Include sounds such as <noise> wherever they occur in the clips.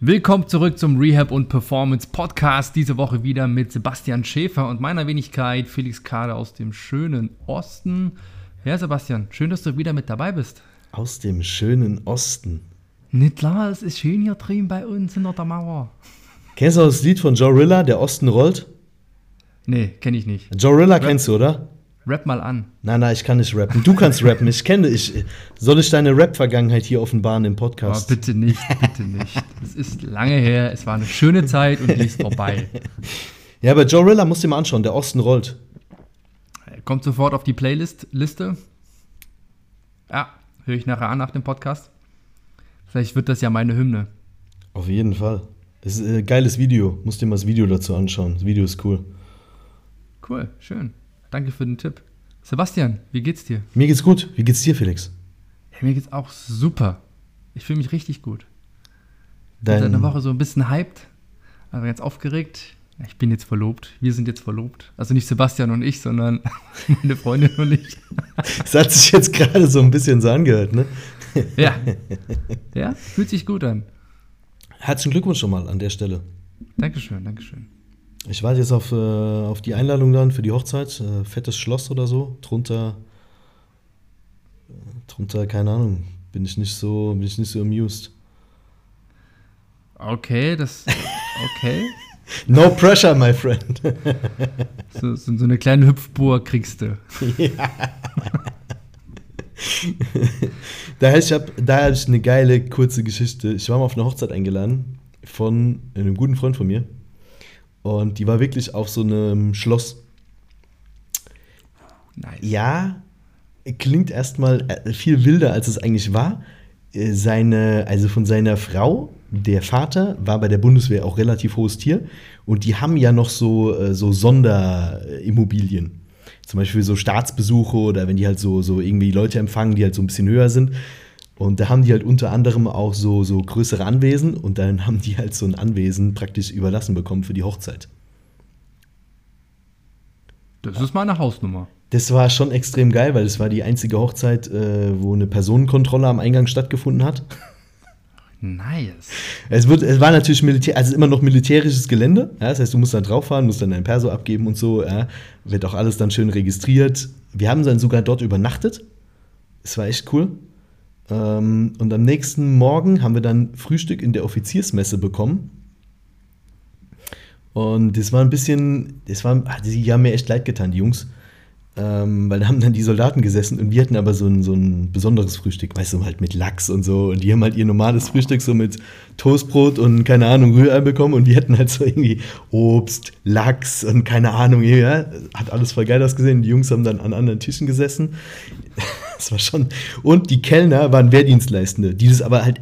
Willkommen zurück zum Rehab und Performance Podcast. Diese Woche wieder mit Sebastian Schäfer und meiner Wenigkeit Felix Kade aus dem schönen Osten. Ja, Sebastian, schön, dass du wieder mit dabei bist. Aus dem schönen Osten. Nicht klar, es ist schön hier drüben bei uns hinter der Mauer. Kennst du das Lied von Joe Rilla, Der Osten rollt? Nee, kenne ich nicht. Joe Rilla kennst du, oder? Rap mal an. Nein, nein, ich kann nicht rappen. Du kannst rappen. Ich kenne dich. Soll ich deine Rap-Vergangenheit hier offenbaren im Podcast? Oh, bitte nicht, bitte nicht. Es ist lange her, es war eine schöne Zeit und die ist vorbei. Ja, aber Joe Rilla musst du dir mal anschauen. Der Osten rollt. Kommt sofort auf die Playlist-Liste. Ja, höre ich nachher an nach dem Podcast. Vielleicht wird das ja meine Hymne. Auf jeden Fall. Es ist ein geiles Video. Musst dir mal das Video dazu anschauen. Das Video ist cool. Cool, schön. Danke für den Tipp. Sebastian, wie geht's dir? Mir geht's gut. Wie geht's dir, Felix? Ja, mir geht's auch super. Ich fühle mich richtig gut. Dein Seit einer Woche so ein bisschen hyped, aber jetzt aufgeregt. Ich bin jetzt verlobt. Wir sind jetzt verlobt. Also nicht Sebastian und ich, sondern <laughs> meine Freundin und ich. Das hat sich jetzt gerade so ein bisschen so angehört, ne? Ja. <laughs> Ja, fühlt sich gut an. Herzlichen Glückwunsch schon mal an der Stelle. Dankeschön, Dankeschön. Ich warte jetzt auf, äh, auf die Einladung dann für die Hochzeit. Äh, fettes Schloss oder so. Drunter, äh, drunter, keine Ahnung, bin ich nicht so, bin ich nicht so amused. Okay, das. Okay. <laughs> No pressure, my friend. <laughs> So, so, so eine kleine Hüpfburg kriegst du. <laughs> da ich hab, da habe ich eine geile kurze Geschichte. Ich war mal auf eine Hochzeit eingeladen von einem guten Freund von mir. Und die war wirklich auf so einem Schloss. Nice. Ja, klingt erstmal äh, viel wilder, als es eigentlich war. Äh, Seine, also von seiner Frau, der Vater, war bei der Bundeswehr auch relativ hohes Tier. Und die haben ja noch so, äh, so Sonderimmobilien. Zum Beispiel so Staatsbesuche oder wenn die halt so, so irgendwie Leute empfangen, die halt so ein bisschen höher sind. Und da haben die halt unter anderem auch so, so größere Anwesen und dann haben die halt so ein Anwesen praktisch überlassen bekommen für die Hochzeit. Das ist meine Hausnummer. Das war schon extrem geil, weil es war die einzige Hochzeit, äh, wo eine Personenkontrolle am Eingang stattgefunden hat. Nice. Es, wird, es war natürlich Militär, also immer noch militärisches Gelände. Ja, das heißt, du musst dann drauf fahren, musst dann dein Perso abgeben und so. Ja, wird auch alles dann schön registriert. Wir haben dann sogar dort übernachtet. Es war echt cool. Ähm, und am nächsten Morgen haben wir dann Frühstück in der Offiziersmesse bekommen. Und das war ein bisschen, das war, ah, die haben mir echt leid getan, die Jungs. Ähm, weil da haben dann die Soldaten gesessen und wir hatten aber so ein, so ein besonderes Frühstück, weißt du, halt mit Lachs und so. Und die haben halt ihr normales Frühstück so mit Toastbrot und keine Ahnung, Rührei bekommen und wir hatten halt so irgendwie Obst, Lachs und keine Ahnung, ja. Hat alles voll geil ausgesehen. Die Jungs haben dann an anderen Tischen gesessen. <laughs> Das war schon. Und die Kellner waren Wehrdienstleistende, die das aber halt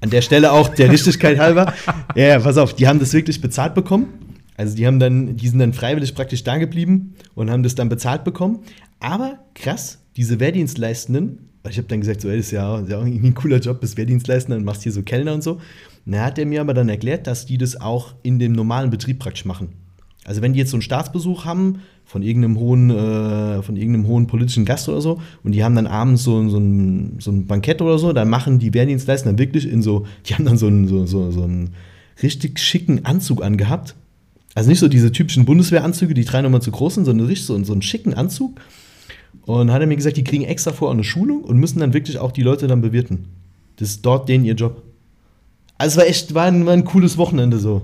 an der Stelle auch der Richtigkeit halber. <laughs> Ja, ja, pass auf, die haben das wirklich bezahlt bekommen. Also die haben dann, die sind dann freiwillig praktisch da geblieben und haben das dann bezahlt bekommen. Aber krass, diese Wehrdienstleistenden, weil ich habe dann gesagt, so, ey, das ist ja, das ist ja auch irgendwie ein cooler Job, bist Wehrdienstleistender und machst hier so Kellner und so. Dann hat er mir aber dann erklärt, dass die das auch in dem normalen Betrieb praktisch machen. Also wenn die jetzt so einen Staatsbesuch haben von irgendeinem hohen, äh, von irgendeinem hohen politischen Gast oder so und die haben dann abends so, so, ein, so ein Bankett oder so, dann machen die Wehrdienstleister dann wirklich in so, die haben dann so einen, so, so, so einen richtig schicken Anzug angehabt. Also nicht so diese typischen Bundeswehranzüge, die drei nochmal zu groß sind, sondern richtig so, so einen schicken Anzug. Und hat er mir gesagt, die kriegen extra vor eine Schulung und müssen dann wirklich auch die Leute dann bewirten. Das ist dort denen ihr Job. Also es war echt, war ein, war ein cooles Wochenende so.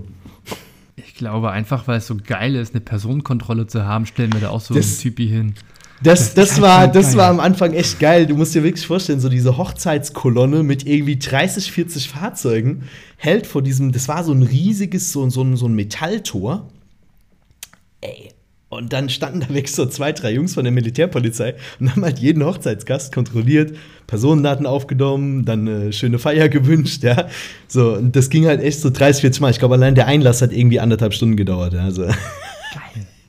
Ich glaube einfach, weil es so geil ist, eine Personenkontrolle zu haben, stellen wir da auch so Das- einen Typi hin. Das, Das das, ist war, halt das geil. war am Anfang echt geil. Du musst dir wirklich vorstellen, so diese Hochzeitskolonne mit irgendwie 30, 40 Fahrzeugen hält vor diesem, das war so ein riesiges, so, so, ein- so ein Metalltor. Ey. Und dann standen da wirklich so zwei, drei Jungs von der Militärpolizei und haben halt jeden Hochzeitsgast kontrolliert, Personendaten aufgenommen, dann eine schöne Feier <laughs> gewünscht, ja. So, und das ging halt echt so 30, 40 Mal. Ich glaube, allein der Einlass hat irgendwie anderthalb Stunden gedauert. Also, Geil.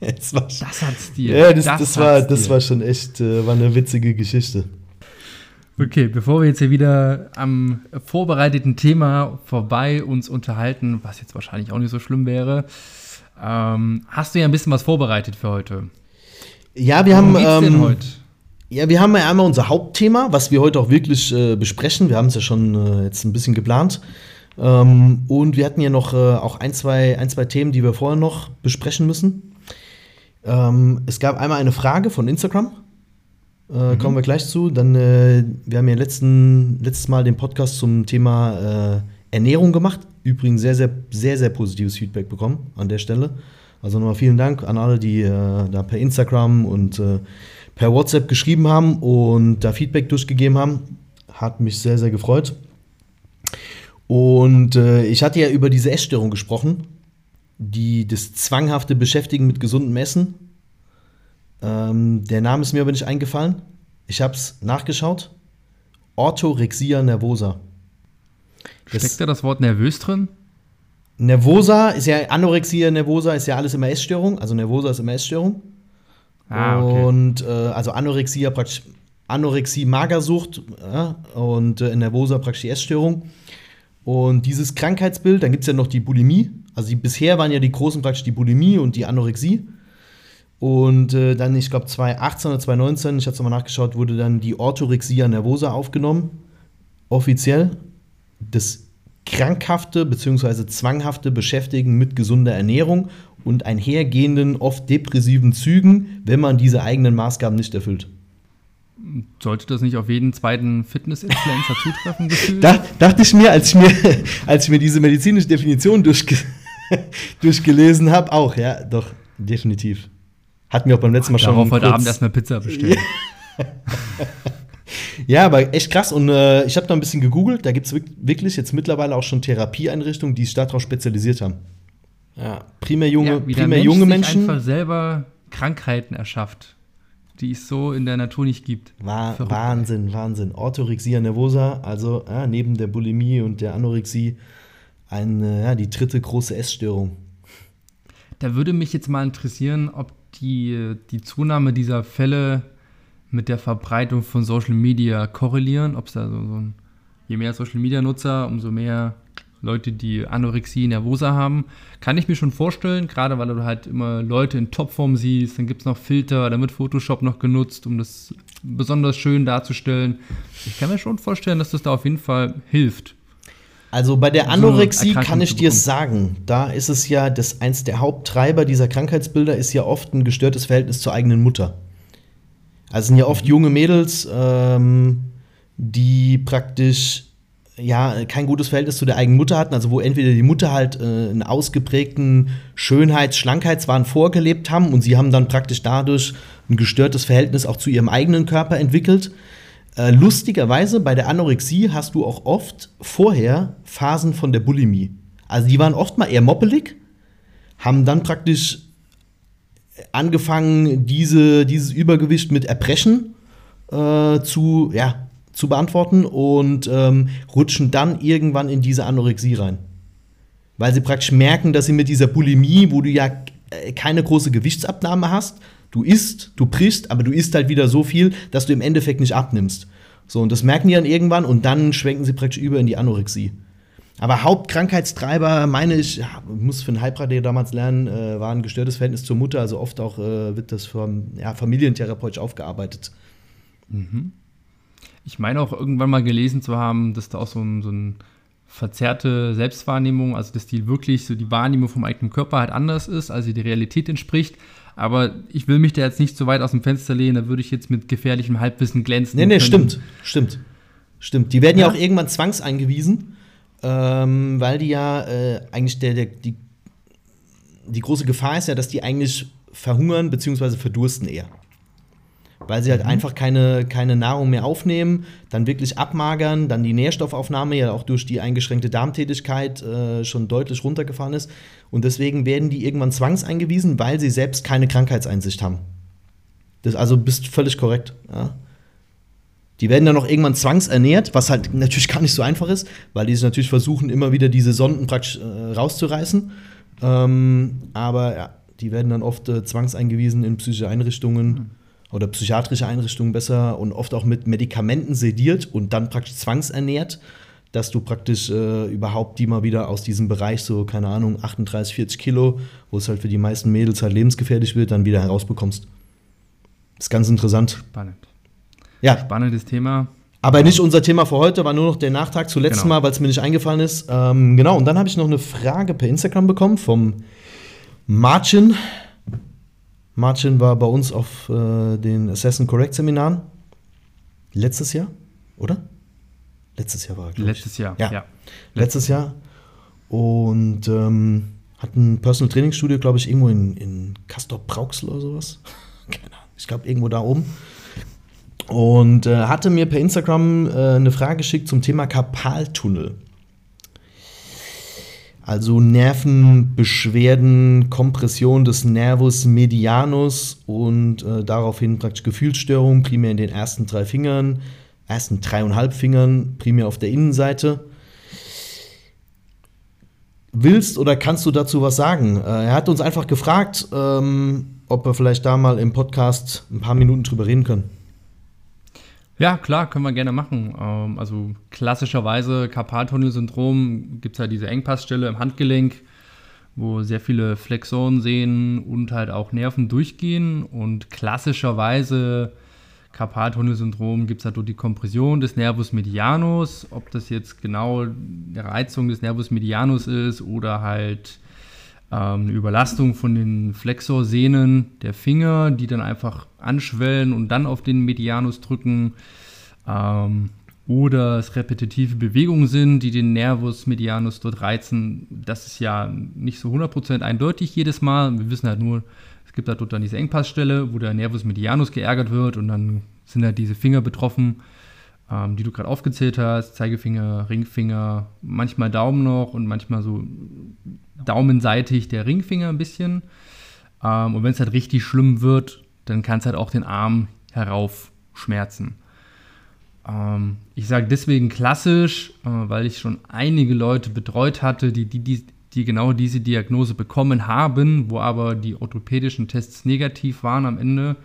<laughs> es war Das hat Stil. ja, das, das, war, hat das war schon echt, äh, war eine witzige Geschichte. Okay, bevor wir jetzt hier wieder am vorbereiteten Thema vorbei uns unterhalten, was jetzt wahrscheinlich auch nicht so schlimm wäre, ähm, hast du ja ein bisschen was vorbereitet für heute. Ja, wir Worum haben, denn ähm, heute? ja, wir haben ja einmal unser Hauptthema, was wir heute auch wirklich äh, besprechen. Wir haben es ja schon äh, jetzt ein bisschen geplant. Ähm, und wir hatten ja noch äh, auch ein zwei, ein, zwei Themen, die wir vorher noch besprechen müssen. Ähm, es gab einmal eine Frage von Instagram. Äh, mhm. Kommen wir gleich zu. Dann, äh, wir haben ja letzten, letztes Mal den Podcast zum Thema äh, Ernährung gemacht. Übrigens sehr, sehr, sehr, sehr positives Feedback bekommen an der Stelle. Also nochmal vielen Dank an alle, die äh, da per Instagram und äh, per WhatsApp geschrieben haben und da Feedback durchgegeben haben. Hat mich sehr, sehr gefreut. Und äh, ich hatte ja über diese Essstörung gesprochen, die das zwanghafte Beschäftigen mit gesundem Essen. Ähm, der Name ist mir aber nicht eingefallen. Ich habe es nachgeschaut. Orthorexia nervosa. Steckt da das Wort nervös drin? Nervosa ist ja Anorexia nervosa ist ja alles immer Essstörung, also Nervosa ist immer Essstörung. Ah, okay. Und äh, also Anorexia praktisch Anorexie, Magersucht ja, und äh, Nervosa praktisch die Essstörung. Und dieses Krankheitsbild, dann gibt es ja noch die Bulimie. Also die, bisher waren ja die großen praktisch die Bulimie und die Anorexie. Und äh, dann, ich glaube, 2018 oder 2019, ich habe es nochmal nachgeschaut, wurde dann die Orthorexia nervosa aufgenommen. Offiziell. Das krankhafte bzw. zwanghafte Beschäftigen mit gesunder Ernährung und einhergehenden, oft depressiven Zügen, wenn man diese eigenen Maßgaben nicht erfüllt. Sollte das nicht auf jeden zweiten Fitness-Influencer zutreffen? Da, dachte ich mir, als ich mir, als ich mir diese medizinische Definition durchge durchgelesen habe, auch, ja, doch, definitiv. Hat mir auch beim letzten Mal Ach, schon. Darauf heute Abend erstmal Pizza bestellen. <laughs> ja, aber echt krass. Und äh, ich habe da ein bisschen gegoogelt. Da gibt es wirklich jetzt mittlerweile auch schon Therapieeinrichtungen, die sich darauf spezialisiert haben. Ja, primär junge, ja, primär Mensch junge Menschen. einfach selber Krankheiten erschafft die es so in der Natur nicht gibt. War, Wahnsinn, Wahnsinn. Orthorexia nervosa, also ja, neben der Bulimie und der Anorexie, eine, ja, die dritte große Essstörung. Da würde mich jetzt mal interessieren, ob die, die Zunahme dieser Fälle mit der Verbreitung von Social Media korrelieren, ob es da so, so ein, je mehr Social Media Nutzer, umso mehr Leute, die Anorexie nervosa haben, kann ich mir schon vorstellen, gerade weil du halt immer Leute in Topform siehst, dann gibt es noch Filter, da wird Photoshop noch genutzt, um das besonders schön darzustellen. Ich kann mir schon vorstellen, dass das da auf jeden Fall hilft. Also bei der Anorexie so kann ich dir sagen, da ist es ja, das eins der Haupttreiber dieser Krankheitsbilder ist ja oft ein gestörtes Verhältnis zur eigenen Mutter. Also sind ja oft junge Mädels, ähm, die praktisch ja kein gutes Verhältnis zu der eigenen Mutter hatten, also wo entweder die Mutter halt äh, einen ausgeprägten Schönheits-, Schlankheitswahn vorgelebt haben und sie haben dann praktisch dadurch ein gestörtes Verhältnis auch zu ihrem eigenen Körper entwickelt. Äh, lustigerweise bei der Anorexie hast du auch oft vorher Phasen von der Bulimie. Also die waren oft mal eher moppelig, haben dann praktisch angefangen, diese, dieses Übergewicht mit Erbrechen äh, zu, ja, zu beantworten und ähm, rutschen dann irgendwann in diese Anorexie rein. Weil sie praktisch merken, dass sie mit dieser Bulimie, wo du ja äh, keine große Gewichtsabnahme hast, du isst, du brichst, aber du isst halt wieder so viel, dass du im Endeffekt nicht abnimmst. So, und das merken die dann irgendwann und dann schwenken sie praktisch über in die Anorexie. Aber Hauptkrankheitstreiber, meine ich, ja, muss für einen Heilpraktiker damals lernen, äh, war ein gestörtes Verhältnis zur Mutter. Also oft auch äh, wird das vom ja, familientherapeutisch aufgearbeitet. Mhm. Ich meine auch irgendwann mal gelesen zu haben, dass da auch so ein, so ein verzerrte Selbstwahrnehmung, also dass die wirklich so die Wahrnehmung vom eigenen Körper halt anders ist, als sie der Realität entspricht. Aber ich will mich da jetzt nicht so weit aus dem Fenster lehnen, da würde ich jetzt mit gefährlichem Halbwissen glänzen. Nee, nee, können. stimmt, stimmt. Stimmt. Die werden ja, ja auch irgendwann zwangseingewiesen, ähm, weil die ja äh, eigentlich der, der, die, die große Gefahr ist ja, dass die eigentlich verhungern bzw. verdursten eher weil sie halt mhm. einfach keine, keine Nahrung mehr aufnehmen, dann wirklich abmagern, dann die Nährstoffaufnahme ja auch durch die eingeschränkte Darmtätigkeit äh, schon deutlich runtergefahren ist. Und deswegen werden die irgendwann zwangseingewiesen, weil sie selbst keine Krankheitseinsicht haben. Das also bist völlig korrekt. Ja. Die werden dann auch irgendwann zwangsernährt, was halt natürlich gar nicht so einfach ist, weil die natürlich versuchen, immer wieder diese Sonden praktisch äh, rauszureißen. Ähm, aber ja, die werden dann oft äh, zwangseingewiesen in psychische Einrichtungen. Mhm oder psychiatrische Einrichtungen besser und oft auch mit Medikamenten sediert und dann praktisch zwangsernährt, dass du praktisch äh, überhaupt die mal wieder aus diesem Bereich, so keine Ahnung, 38, 40 Kilo, wo es halt für die meisten Mädels halt lebensgefährlich wird, dann wieder herausbekommst. Das ist ganz interessant. Spannend. Ja. Spannendes Thema. Aber nicht unser Thema für heute, war nur noch der Nachtrag zu letztem Genau. Mal, weil es mir nicht eingefallen ist. Ähm, genau, und dann habe ich noch eine Frage per Instagram bekommen vom Marcin. Marcin war bei uns auf äh, den Assassin Correct Seminaren. Letztes Jahr, oder? Letztes Jahr war er. Letztes Jahr, Ja. ja. Letztes Jahr. Und ähm, hat ein Personal Training Studio, glaube ich, irgendwo in, in Castor Brauxel oder sowas. <laughs> Keine Ahnung. Ich glaube, irgendwo da oben. Und äh, hatte mir per Instagram äh, eine Frage geschickt zum Thema Karpaltunnel. Also Nervenbeschwerden, Kompression des Nervus medianus und äh, daraufhin praktisch Gefühlsstörungen, primär in den ersten drei Fingern, ersten dreieinhalb Fingern, primär auf der Innenseite. Willst oder kannst du dazu was sagen? Äh, er hat uns einfach gefragt, ähm, ob wir vielleicht da mal im Podcast ein paar Minuten drüber reden können. Ja, klar, können wir gerne machen. Ähm, also klassischerweise Karpaltunnelsyndrom gibt es ja diese Engpassstelle im Handgelenk, wo sehr viele Flexoren sehen und halt auch Nerven durchgehen. Und klassischerweise Karpaltunnelsyndrom gibt es halt durch die Kompression des Nervus medianus. Ob das jetzt genau eine Reizung des Nervus medianus ist oder halt eine Überlastung von den Flexorsehnen der Finger, die dann einfach anschwellen und dann auf den Medianus drücken. Ähm, oder es repetitive Bewegungen sind, die den Nervus medianus dort reizen. Das ist ja nicht so 100% eindeutig jedes Mal. Wir wissen halt nur, es gibt halt dort dann diese Engpassstelle, wo der Nervus medianus geärgert wird und dann sind halt diese Finger betroffen, ähm, die du gerade aufgezählt hast. Zeigefinger, Ringfinger, manchmal Daumen noch und manchmal so daumenseitig der Ringfinger ein bisschen. Ähm, und wenn es halt richtig schlimm wird, dann kann es halt auch den Arm herauf schmerzen. Ähm, ich sage deswegen klassisch, äh, weil ich schon einige Leute betreut hatte, die, die, die, die genau diese Diagnose bekommen haben, wo aber die orthopädischen Tests negativ waren am Ende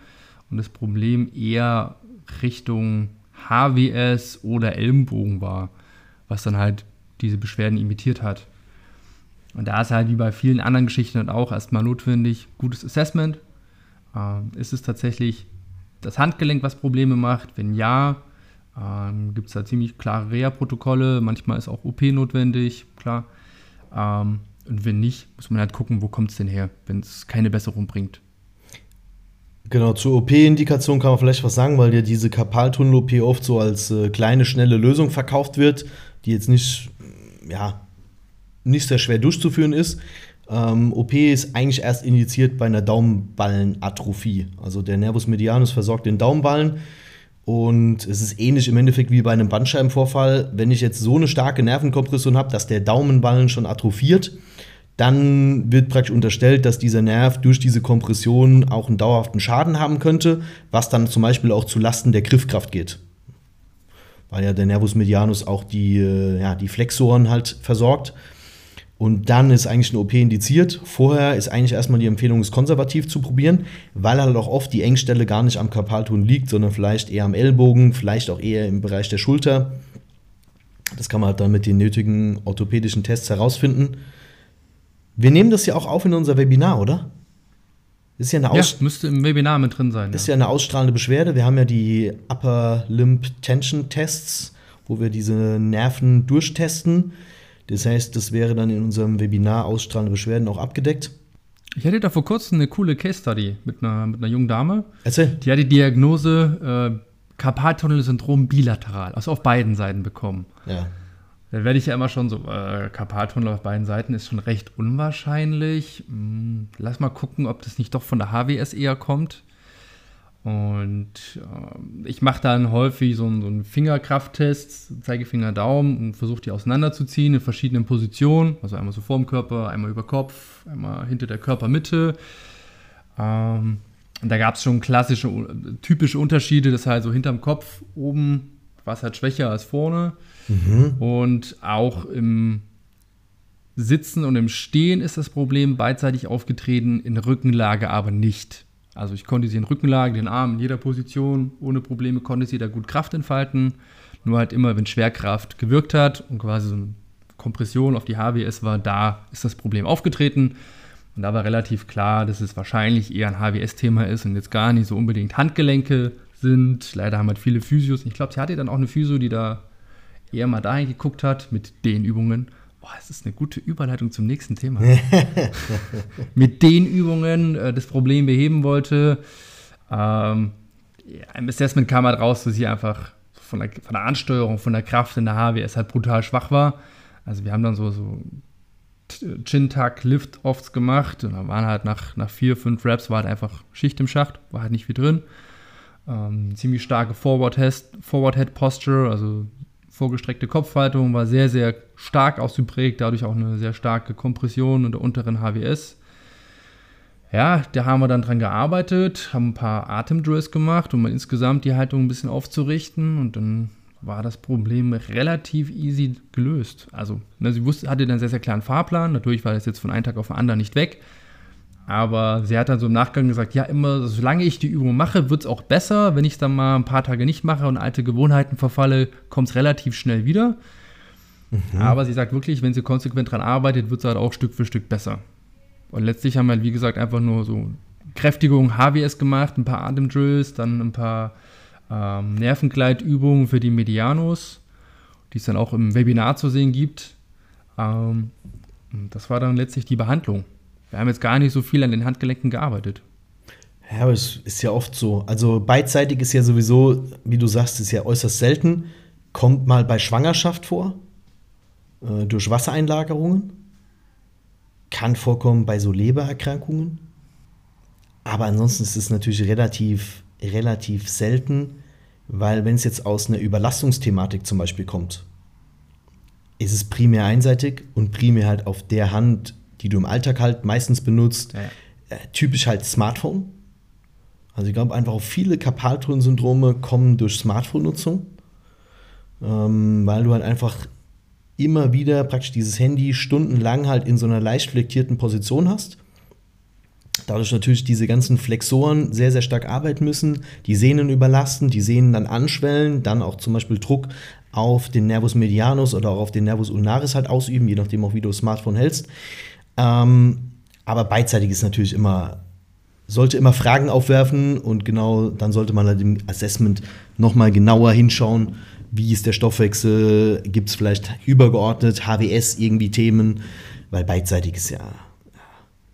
und das Problem eher Richtung HWS oder Ellenbogen war, was dann halt diese Beschwerden imitiert hat. Und da ist halt wie bei vielen anderen Geschichten auch erstmal notwendig, gutes Assessment. Ähm, ist es tatsächlich das Handgelenk, was Probleme macht? Wenn ja, ähm, gibt es da ziemlich klare Reha-Protokolle. Manchmal ist auch OP notwendig, klar. Ähm, und wenn nicht, muss man halt gucken, wo kommt es denn her, wenn es keine Besserung bringt. Genau, zur OP-Indikation kann man vielleicht was sagen, weil ja diese Karpaltunnel-OP oft so als äh, kleine, schnelle Lösung verkauft wird, die jetzt nicht, ja, nicht sehr schwer durchzuführen ist. Ähm, OP ist eigentlich erst indiziert bei einer Daumenballenatrophie. Also der Nervus medianus versorgt den Daumenballen und es ist ähnlich im Endeffekt wie bei einem Bandscheibenvorfall. Wenn ich jetzt so eine starke Nervenkompression habe, dass der Daumenballen schon atrophiert, dann wird praktisch unterstellt, dass dieser Nerv durch diese Kompression auch einen dauerhaften Schaden haben könnte, was dann zum Beispiel auch zu Lasten der Griffkraft geht. Weil ja der Nervus medianus auch die, äh, ja, die Flexoren halt versorgt. Und dann ist eigentlich eine OP indiziert. Vorher ist eigentlich erstmal die Empfehlung, es konservativ zu probieren, weil halt auch oft die Engstelle gar nicht am Karpaltunnel liegt, sondern vielleicht eher am Ellbogen, vielleicht auch eher im Bereich der Schulter. Das kann man halt dann mit den nötigen orthopädischen Tests herausfinden. Wir nehmen das ja auch auf in unser Webinar, oder? Das ist ja eine, Ja, Aus müsste im Webinar mit drin sein. das ist ja eine ausstrahlende Beschwerde. Wir haben ja die Upper Limb Tension Tests, wo wir diese Nerven durchtesten. Das heißt, das wäre dann in unserem Webinar ausstrahlende Beschwerden auch abgedeckt. Ich hatte da vor kurzem eine coole Case Study mit einer, mit einer jungen Dame. Erzähl. Die hat die Diagnose äh, Karpaltunnelsyndrom bilateral, also auf beiden Seiten bekommen. Ja. Da werde ich ja immer schon so, äh, Karpaltunnel auf beiden Seiten ist schon recht unwahrscheinlich. Hm, lass mal gucken, ob das nicht doch von der HWS eher kommt. Und äh, ich mache dann häufig so einen, so einen Fingerkrafttest, Zeigefinger, Daumen und versuche die auseinanderzuziehen in verschiedenen Positionen. Also einmal so vorm Körper, einmal über Kopf, einmal hinter der Körpermitte. Ähm, und da gab es schon klassische, typische Unterschiede, das halt so hinterm Kopf oben war es halt schwächer als vorne. Und auch im Sitzen und im Stehen ist das Problem beidseitig aufgetreten, in Rückenlage aber nicht. Also ich konnte sie in Rückenlage, den Arm in jeder Position, ohne Probleme konnte sie da gut Kraft entfalten. Nur halt immer, wenn Schwerkraft gewirkt hat und quasi so eine Kompression auf die HWS war, da ist das Problem aufgetreten. Und da war relativ klar, dass es wahrscheinlich eher ein HWS-Thema ist und jetzt gar nicht so unbedingt Handgelenke, sind. Leider haben halt viele Physios. Ich glaube, sie hatte dann auch eine Physio, die da eher mal dahin geguckt hat mit den Übungen. Boah, es ist eine gute Überleitung zum nächsten Thema. <laughs> mit den Übungen äh, das Problem beheben wollte. Ähm, ja, Im Assessment kam halt raus, dass sie einfach von der, von der Ansteuerung, von der Kraft in der HWS halt brutal schwach war. Also wir haben dann so, so Chin-Tuck, Lift-Offs gemacht und dann waren halt nach, nach vier, fünf Reps war halt einfach Schicht im Schacht, war halt nicht viel drin. Ähm, ziemlich starke Forward-Head-Posture, also vorgestreckte Kopfhaltung, war sehr, sehr stark ausgeprägt, dadurch auch eine sehr starke Kompression in der unteren HWS. Ja, da haben wir dann dran gearbeitet, haben ein paar Atemdrills gemacht, um insgesamt die Haltung ein bisschen aufzurichten und dann war das Problem relativ easy gelöst. Also, ne, sie wusste, hatte dann sehr, sehr klaren Fahrplan. Natürlich war das jetzt von einem Tag auf den anderen nicht weg. Aber sie hat dann so im Nachgang gesagt, ja, immer, solange ich die Übung mache, wird es auch besser. Wenn ich es dann mal ein paar Tage nicht mache und alte Gewohnheiten verfalle, kommt es relativ schnell wieder. Mhm. Aber sie sagt wirklich, wenn sie konsequent dran arbeitet, wird es halt auch Stück für Stück besser. Und letztlich haben wir, halt, wie gesagt, einfach nur so Kräftigung, HWS gemacht, ein paar Atemdrills, dann ein paar ähm, Nervengleitübungen für die Medianos, die es dann auch im Webinar zu sehen gibt. Ähm, das war dann letztlich die Behandlung. Wir haben jetzt gar nicht so viel an den Handgelenken gearbeitet. Ja, aber es ist ja oft so. Also beidseitig ist ja sowieso, wie du sagst, ist ja äußerst selten. Kommt mal bei Schwangerschaft vor, äh, durch Wassereinlagerungen. Kann vorkommen bei so Lebererkrankungen. Aber ansonsten ist es natürlich relativ, relativ selten, weil wenn es jetzt aus einer Überlastungsthematik zum Beispiel kommt, ist es primär einseitig und primär halt auf der Hand die du im Alltag halt meistens benutzt. Ja. Äh, typisch halt Smartphone. Also ich glaube einfach auch viele Karpaltunnelsyndrome kommen durch Smartphone-Nutzung, ähm, weil du halt einfach immer wieder praktisch dieses Handy stundenlang halt in so einer leicht flektierten Position hast. Dadurch natürlich diese ganzen Flexoren sehr, sehr stark arbeiten müssen, die Sehnen überlasten, die Sehnen dann anschwellen, dann auch zum Beispiel Druck auf den Nervus medianus oder auch auf den Nervus ulnaris halt ausüben, je nachdem auch wie du das Smartphone hältst. Ähm, aber beidseitig ist natürlich immer, sollte immer Fragen aufwerfen und genau dann sollte man halt im Assessment nochmal genauer hinschauen, wie ist der Stoffwechsel, gibt es vielleicht übergeordnet HWS irgendwie Themen, weil beidseitig ist ja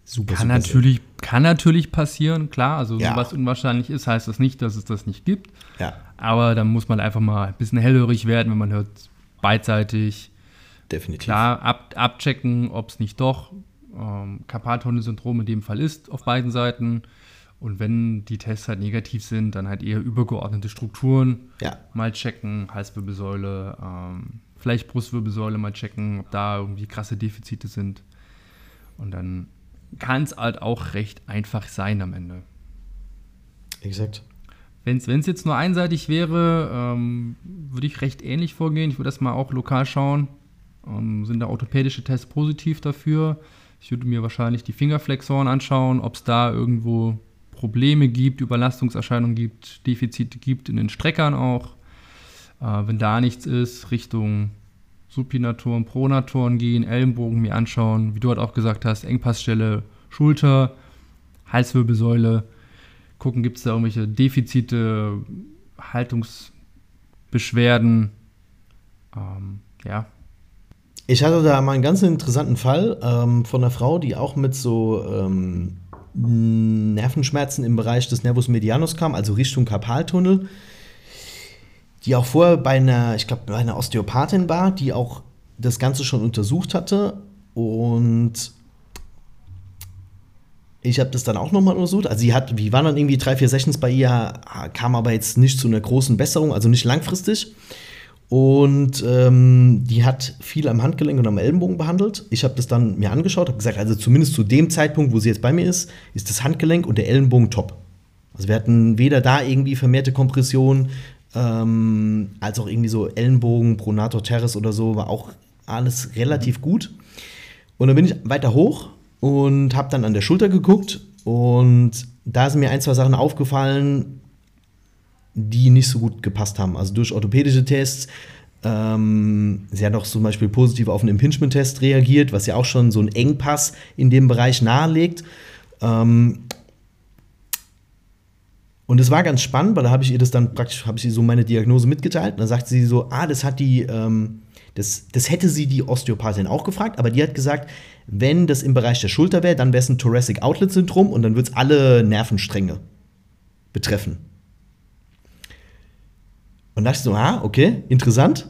super. Kann, super natürlich, kann natürlich passieren, klar, also ja. was unwahrscheinlich ist, heißt das nicht, dass es das nicht gibt. Ja. Aber dann muss man einfach mal ein bisschen hellhörig werden, wenn man hört, beidseitig. Definitiv. Klar, ab, abchecken, ob es nicht doch ähm, Karpaltunnelsyndrom in dem Fall ist auf beiden Seiten. Und wenn die Tests halt negativ sind, dann halt eher übergeordnete Strukturen ja. mal checken, Halswirbelsäule, ähm, vielleicht Brustwirbelsäule mal checken, ob da irgendwie krasse Defizite sind. Und dann kann es halt auch recht einfach sein am Ende. Exakt. Wenn es jetzt nur einseitig wäre, ähm, würde ich recht ähnlich vorgehen. Ich würde das mal auch lokal schauen. Ähm, sind da orthopädische Tests positiv dafür? Ich würde mir wahrscheinlich die Fingerflexoren anschauen, ob es da irgendwo Probleme gibt, Überlastungserscheinungen gibt, Defizite gibt in den Streckern auch. Äh, wenn da nichts ist, Richtung Supinatoren, Pronatoren gehen, Ellenbogen mir anschauen, wie du halt auch gesagt hast, Engpassstelle, Schulter, Halswirbelsäule, gucken, gibt es da irgendwelche Defizite, Haltungsbeschwerden. Ähm, ja, ich hatte da mal einen ganz interessanten Fall ähm, von einer Frau, die auch mit so ähm, Nervenschmerzen im Bereich des Nervus medianus kam, also Richtung Karpaltunnel, die auch vorher bei einer, ich glaube, bei einer Osteopathin war, die auch das Ganze schon untersucht hatte und ich habe das dann auch nochmal untersucht. Also sie hat, wie waren dann irgendwie drei, vier Sessions bei ihr, kam aber jetzt nicht zu einer großen Besserung, also nicht langfristig. Und ähm, die hat viel am Handgelenk und am Ellenbogen behandelt. Ich habe das dann mir angeschaut, habe gesagt, also zumindest zu dem Zeitpunkt, wo sie jetzt bei mir ist, ist das Handgelenk und der Ellenbogen top. Also wir hatten weder da irgendwie vermehrte Kompression, ähm, als auch irgendwie so Ellenbogen, Pronator Teres oder so, war auch alles relativ gut. Und dann bin ich weiter hoch und habe dann an der Schulter geguckt und da sind mir ein, zwei Sachen aufgefallen, die nicht so gut gepasst haben. Also durch orthopädische Tests. Ähm, sie hat auch zum Beispiel positiv auf einen Impingement-Test reagiert, was ja auch schon so einen Engpass in dem Bereich nahelegt. Ähm, Und es war ganz spannend, weil da habe ich ihr das dann praktisch, habe ich ihr so meine Diagnose mitgeteilt. Und dann sagt sie so, ah, das hat die, ähm, das, das hätte sie die Osteopathin auch gefragt, aber die hat gesagt, wenn das im Bereich der Schulter wäre, dann wäre es ein Thoracic Outlet Syndrom und dann würde es alle Nervenstränge betreffen. Und da dachte ich so, ah, okay, interessant.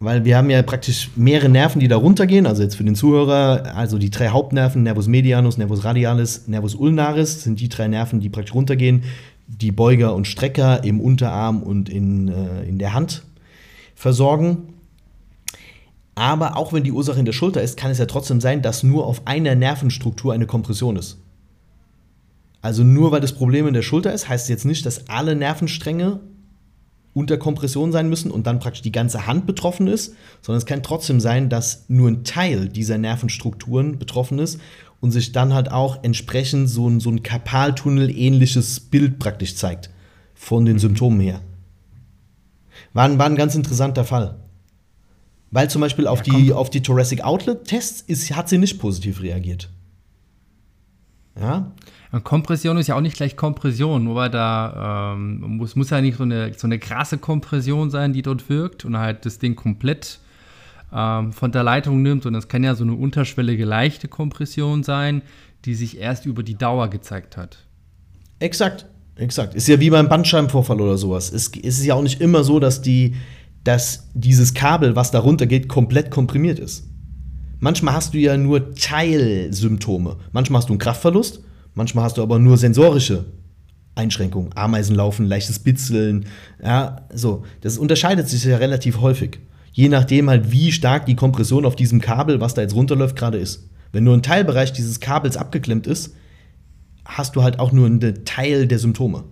Weil wir haben ja praktisch mehrere Nerven, die da runtergehen. Also jetzt für den Zuhörer, also die drei Hauptnerven, Nervus medianus, Nervus radialis, Nervus ulnaris, sind die drei Nerven, die praktisch runtergehen. Die Beuger und Strecker im Unterarm und in, äh, in der Hand versorgen. Aber auch wenn die Ursache in der Schulter ist, kann es ja trotzdem sein, dass nur auf einer Nervenstruktur eine Kompression ist. Also nur weil das Problem in der Schulter ist, heißt es jetzt nicht, dass alle Nervenstränge unter Kompression sein müssen und dann praktisch die ganze Hand betroffen ist, sondern es kann trotzdem sein, dass nur ein Teil dieser Nervenstrukturen betroffen ist und sich dann halt auch entsprechend so ein, so ein Karpaltunnel-ähnliches Bild praktisch zeigt von den Symptomen her. War ein, war ein ganz interessanter Fall. Weil zum Beispiel auf, ja, die, auf die Thoracic Outlet-Tests hat sie nicht positiv reagiert. Ja. Und Kompression ist ja auch nicht gleich Kompression, nur weil da ähm, muss, muss ja nicht so eine, so eine krasse Kompression sein, die dort wirkt und halt das Ding komplett ähm, von der Leitung nimmt. Und das kann ja so eine unterschwellige leichte Kompression sein, die sich erst über die Dauer gezeigt hat. Exakt, exakt. Ist ja wie beim Bandscheibenvorfall oder sowas. Es, es ist ja auch nicht immer so, dass, die, dass dieses Kabel, was da runtergeht, komplett komprimiert ist. Manchmal hast du ja nur Teilsymptome. Manchmal hast du einen Kraftverlust Manchmal hast du aber nur sensorische Einschränkungen. Ameisen laufen, leichtes Bitzeln. Ja, so. Das unterscheidet sich ja relativ häufig. Je nachdem halt, wie stark die Kompression auf diesem Kabel, was da jetzt runterläuft, gerade ist. Wenn nur ein Teilbereich dieses Kabels abgeklemmt ist, hast du halt auch nur einen Teil der Symptome.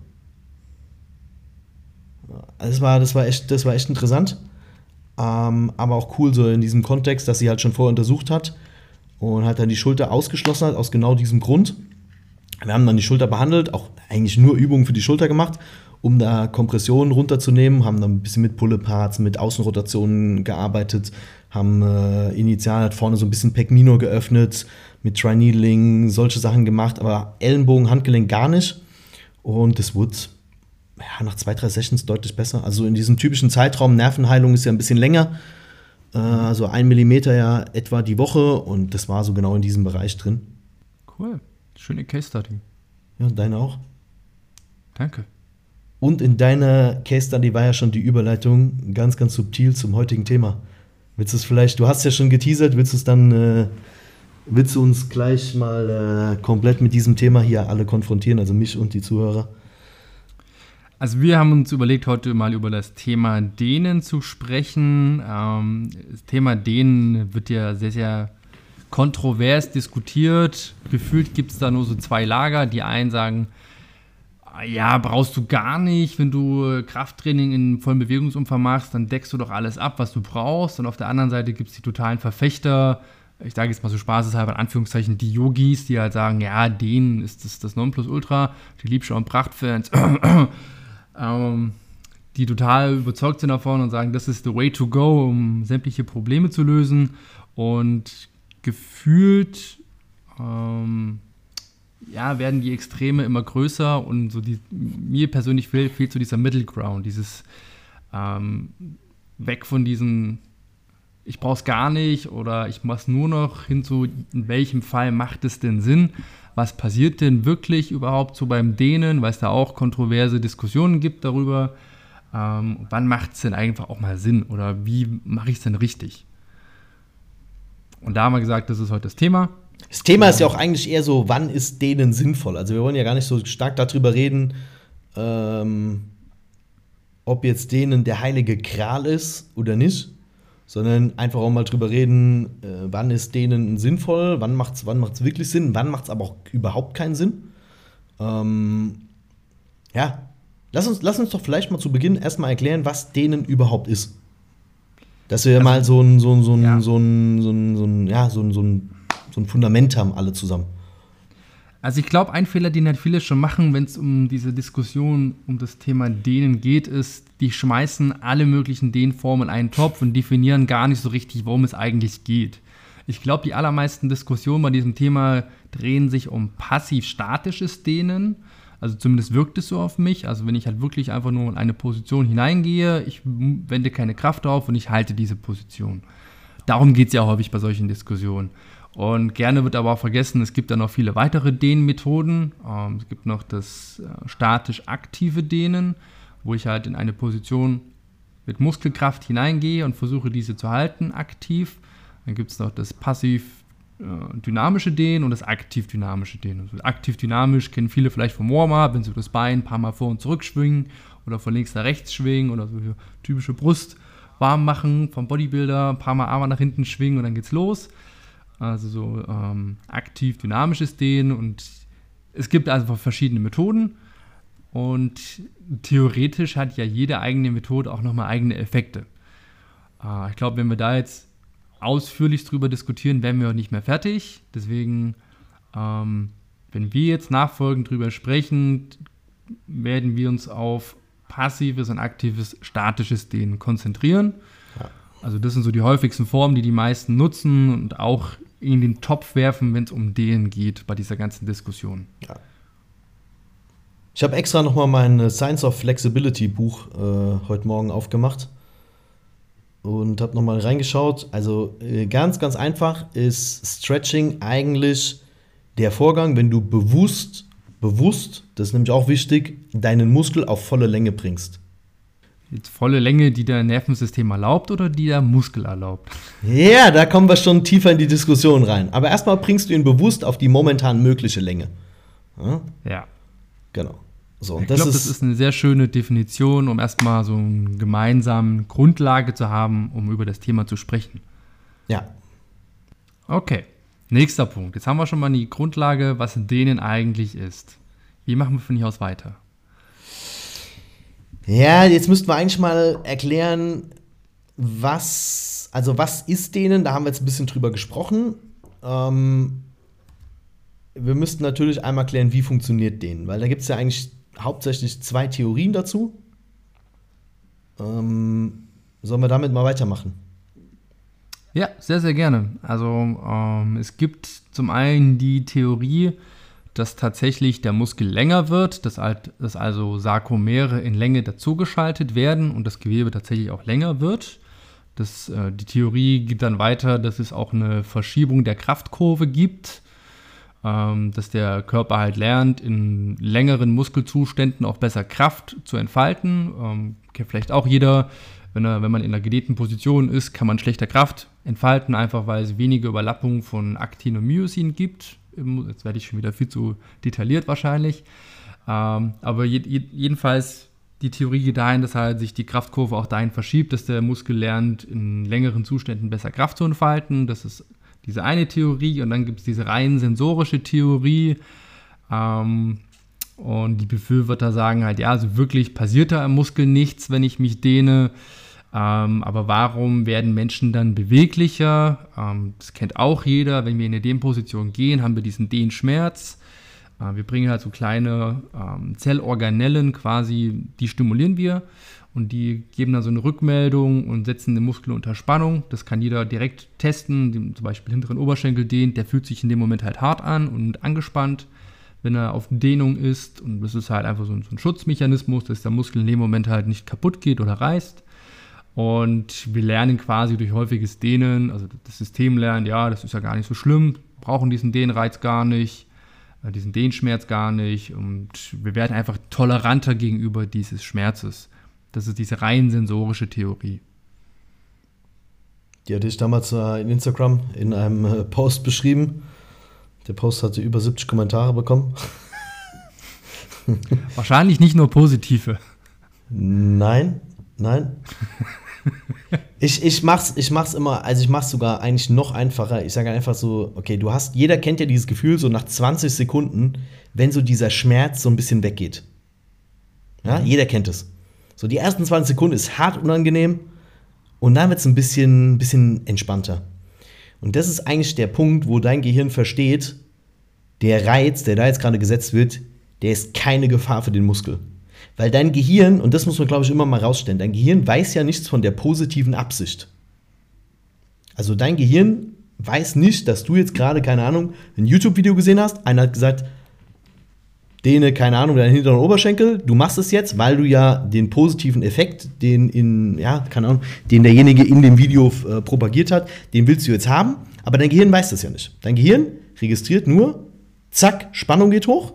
Das war, das war, echt, das war echt interessant. Ähm, aber auch cool so in diesem Kontext, dass sie halt schon vorher untersucht hat und halt dann die Schulter ausgeschlossen hat, aus genau diesem Grund. Wir haben dann die Schulter behandelt, auch eigentlich nur Übungen für die Schulter gemacht, um da Kompressionen runterzunehmen, haben dann ein bisschen mit Pull-Parts, mit Außenrotationen gearbeitet, haben äh, initial halt vorne so ein bisschen Pec Minor geöffnet, mit Tri-Needling, solche Sachen gemacht, aber Ellenbogen, Handgelenk gar nicht. Und das wurde ja, nach zwei, drei Sessions deutlich besser. Also in diesem typischen Zeitraum, Nervenheilung ist ja ein bisschen länger, äh, also ein Millimeter ja etwa die Woche und das war so genau in diesem Bereich drin. Cool. Schöne Case Study. Ja, und deine auch? Danke. Und in deiner Case Study war ja schon die Überleitung ganz, ganz subtil zum heutigen Thema. Willst du es vielleicht, du hast ja schon geteasert, willst du es dann, äh, willst du uns gleich mal äh, komplett mit diesem Thema hier alle konfrontieren, also mich und die Zuhörer? Also wir haben uns überlegt, heute mal über das Thema Dehnen zu sprechen. Ähm, das Thema Dehnen wird ja sehr, sehr kontrovers diskutiert. Gefühlt gibt es da nur so zwei Lager. Die einen sagen, ja, brauchst du gar nicht. Wenn du Krafttraining in vollem Bewegungsumfang machst, dann deckst du doch alles ab, was du brauchst. Und auf der anderen Seite gibt es die totalen Verfechter, ich sage jetzt mal so spaßeshalber in Anführungszeichen, die Yogis, die halt sagen, ja, denen ist das das Nonplusultra, die Liebschau- und Prachtfans, <clears throat> ähm, die total überzeugt sind davon und sagen, das ist the way to go, um sämtliche Probleme zu lösen. Und gefühlt ähm, ja, werden die Extreme immer größer und so die, mir persönlich fehlt, fehlt so dieser Middle Ground, dieses ähm, weg von diesen ich brauche es gar nicht oder ich mache es nur noch hin zu, in welchem Fall macht es denn Sinn? Was passiert denn wirklich überhaupt so beim Dehnen, weil es da auch kontroverse Diskussionen gibt darüber. Ähm, wann macht es denn einfach auch mal Sinn oder wie mache ich es denn richtig? Und da haben wir gesagt, das ist heute das Thema. Das Thema ist ja auch eigentlich eher so, wann ist denen sinnvoll? Also wir wollen ja gar nicht so stark darüber reden, ähm, ob jetzt denen der heilige Kral ist oder nicht, sondern einfach auch mal drüber reden, äh, wann ist denen sinnvoll, wann macht es wann macht's wirklich Sinn, wann macht es aber auch überhaupt keinen Sinn. Ähm, ja, lass uns, lass uns doch vielleicht mal zu Beginn erstmal erklären, was denen überhaupt ist. Dass wir also, mal so ein, so ein, so ein, ja. so ein, so ein, so ein, ja, so ein, so ein, so ein Fundament haben, alle zusammen. Also ich glaube, ein Fehler, den halt viele schon machen, wenn es um diese Diskussion um das Thema Dehnen geht, ist, die schmeißen alle möglichen Dehnformen in einen Topf und definieren gar nicht so richtig, worum es eigentlich geht. Ich glaube, die allermeisten Diskussionen bei diesem Thema drehen sich um passiv-statisches Dehnen. Also zumindest wirkt es so auf mich. Also wenn ich halt wirklich einfach nur in eine Position hineingehe, ich wende keine Kraft auf und ich halte diese Position. Darum geht es ja häufig bei solchen Diskussionen. Und gerne wird aber auch vergessen, es gibt da noch viele weitere Dehnmethoden. Ähm, es gibt noch das äh, statisch aktive Dehnen, wo ich halt in eine Position mit Muskelkraft hineingehe und versuche diese zu halten aktiv. Dann gibt es noch das passiv dynamische Dehnen und das aktiv-dynamische Dehnen. Also aktiv-dynamisch kennen viele vielleicht vom Warm-up, wenn sie das Bein ein paar Mal vor und zurück schwingen oder von links nach rechts schwingen oder so typische Brust warm machen vom Bodybuilder, ein paar Mal Arme nach hinten schwingen und dann geht's los. Also so ähm, aktiv-dynamisches Dehnen und es gibt also verschiedene Methoden und theoretisch hat ja jede eigene Methode auch nochmal eigene Effekte. Äh, ich glaube, wenn wir da jetzt ausführlich drüber diskutieren, werden wir auch nicht mehr fertig. Deswegen, ähm, wenn wir jetzt nachfolgend drüber sprechen, werden wir uns auf passives und aktives statisches Dehnen konzentrieren. Ja. Also das sind so die häufigsten Formen, die die meisten nutzen und auch in den Topf werfen, wenn es um Dehnen geht bei dieser ganzen Diskussion. Ja. Ich habe extra nochmal mein Science of Flexibility Buch äh, heute Morgen aufgemacht und habe nochmal reingeschaut. Also äh, ganz, ganz einfach ist Stretching eigentlich der Vorgang, wenn du bewusst, bewusst, das ist nämlich auch wichtig, deinen Muskel auf volle Länge bringst. Jetzt volle Länge, die der Nervensystem erlaubt oder die der Muskel erlaubt? Ja, da kommen wir schon tiefer in die Diskussion rein. Aber erstmal bringst du ihn bewusst auf die momentan mögliche Länge. Ja. Genau. So, ich glaube, das ist eine sehr schöne Definition, um erstmal so eine gemeinsame Grundlage zu haben, um über das Thema zu sprechen. Ja. Okay, nächster Punkt. Jetzt haben wir schon mal die Grundlage, was denen eigentlich ist. Wie machen wir von hier aus weiter? Ja, jetzt müssten wir eigentlich mal erklären, was, also was ist denen, da haben wir jetzt ein bisschen drüber gesprochen. Ähm, wir müssten natürlich einmal klären, wie funktioniert denen, weil da gibt es ja eigentlich hauptsächlich zwei Theorien dazu. Ähm, sollen wir damit mal weitermachen? Ja, sehr, sehr gerne. Also ähm, es gibt zum einen die Theorie, dass tatsächlich der Muskel länger wird, dass, halt, dass also Sarkomere in Länge dazugeschaltet werden und das Gewebe tatsächlich auch länger wird. Das, äh, die Theorie geht dann weiter, dass es auch eine Verschiebung der Kraftkurve gibt dass der Körper halt lernt, in längeren Muskelzuständen auch besser Kraft zu entfalten. Ähm, kennt vielleicht auch jeder, wenn, er, wenn man in einer gedehnten Position ist, kann man schlechter Kraft entfalten, einfach weil es weniger Überlappung von Aktin und Myosin gibt. Jetzt werde ich schon wieder viel zu detailliert wahrscheinlich. Ähm, aber je, jedenfalls die Theorie geht dahin, dass halt sich die Kraftkurve auch dahin verschiebt, dass der Muskel lernt, in längeren Zuständen besser Kraft zu entfalten. Das ist diese eine Theorie und dann gibt es diese rein sensorische Theorie. Ähm, und die Befürworter sagen halt, ja, also wirklich passiert da im Muskel nichts, wenn ich mich dehne. Ähm, aber warum werden Menschen dann beweglicher? Ähm, das kennt auch jeder. Wenn wir in eine Dehnposition gehen, haben wir diesen Dehnschmerz. Äh, wir bringen halt so kleine ähm, Zellorganellen quasi, die stimulieren wir und die geben dann so eine Rückmeldung und setzen den Muskel unter Spannung. Das kann jeder direkt testen, zum Beispiel hinteren Oberschenkel dehnt, der fühlt sich in dem Moment halt hart an und angespannt, wenn er auf Dehnung ist. Und das ist halt einfach so ein, so ein Schutzmechanismus, dass der Muskel in dem Moment halt nicht kaputt geht oder reißt. Und wir lernen quasi durch häufiges Dehnen, also das System lernt, ja, das ist ja gar nicht so schlimm, brauchen diesen Dehnreiz gar nicht, äh, diesen Dehnschmerz gar nicht und wir werden einfach toleranter gegenüber dieses Schmerzes. Das ist diese rein sensorische Theorie. Die hatte ich damals äh, in Instagram in einem äh, Post beschrieben. Der Post hatte über 70 Kommentare bekommen. <laughs> Wahrscheinlich nicht nur positive. Nein, nein. ich, ich, mach's, ich mach's immer, also ich mach's sogar eigentlich noch einfacher. Ich sage einfach so, okay, du hast, jeder kennt ja dieses Gefühl, so nach 20 Sekunden, wenn so dieser Schmerz so ein bisschen weggeht. Ja, jeder kennt es. So die ersten 20 Sekunden ist hart unangenehm und dann wird es ein bisschen, bisschen entspannter. Und das ist eigentlich der Punkt, wo dein Gehirn versteht, der Reiz, der da jetzt gerade gesetzt wird, der ist keine Gefahr für den Muskel. Weil dein Gehirn, und das muss man, glaube ich, immer mal rausstellen, dein Gehirn weiß ja nichts von der positiven Absicht. Also dein Gehirn weiß nicht, dass du jetzt gerade, keine Ahnung, ein YouTube-Video gesehen hast, einer hat gesagt, dehne, keine Ahnung, deinen hinteren Oberschenkel. Du machst es jetzt, weil du ja den positiven Effekt, den in, ja, keine Ahnung, den derjenige in dem Video äh, propagiert hat, den willst du jetzt haben. Aber dein Gehirn weiß das ja nicht. Dein Gehirn registriert nur, zack, Spannung geht hoch.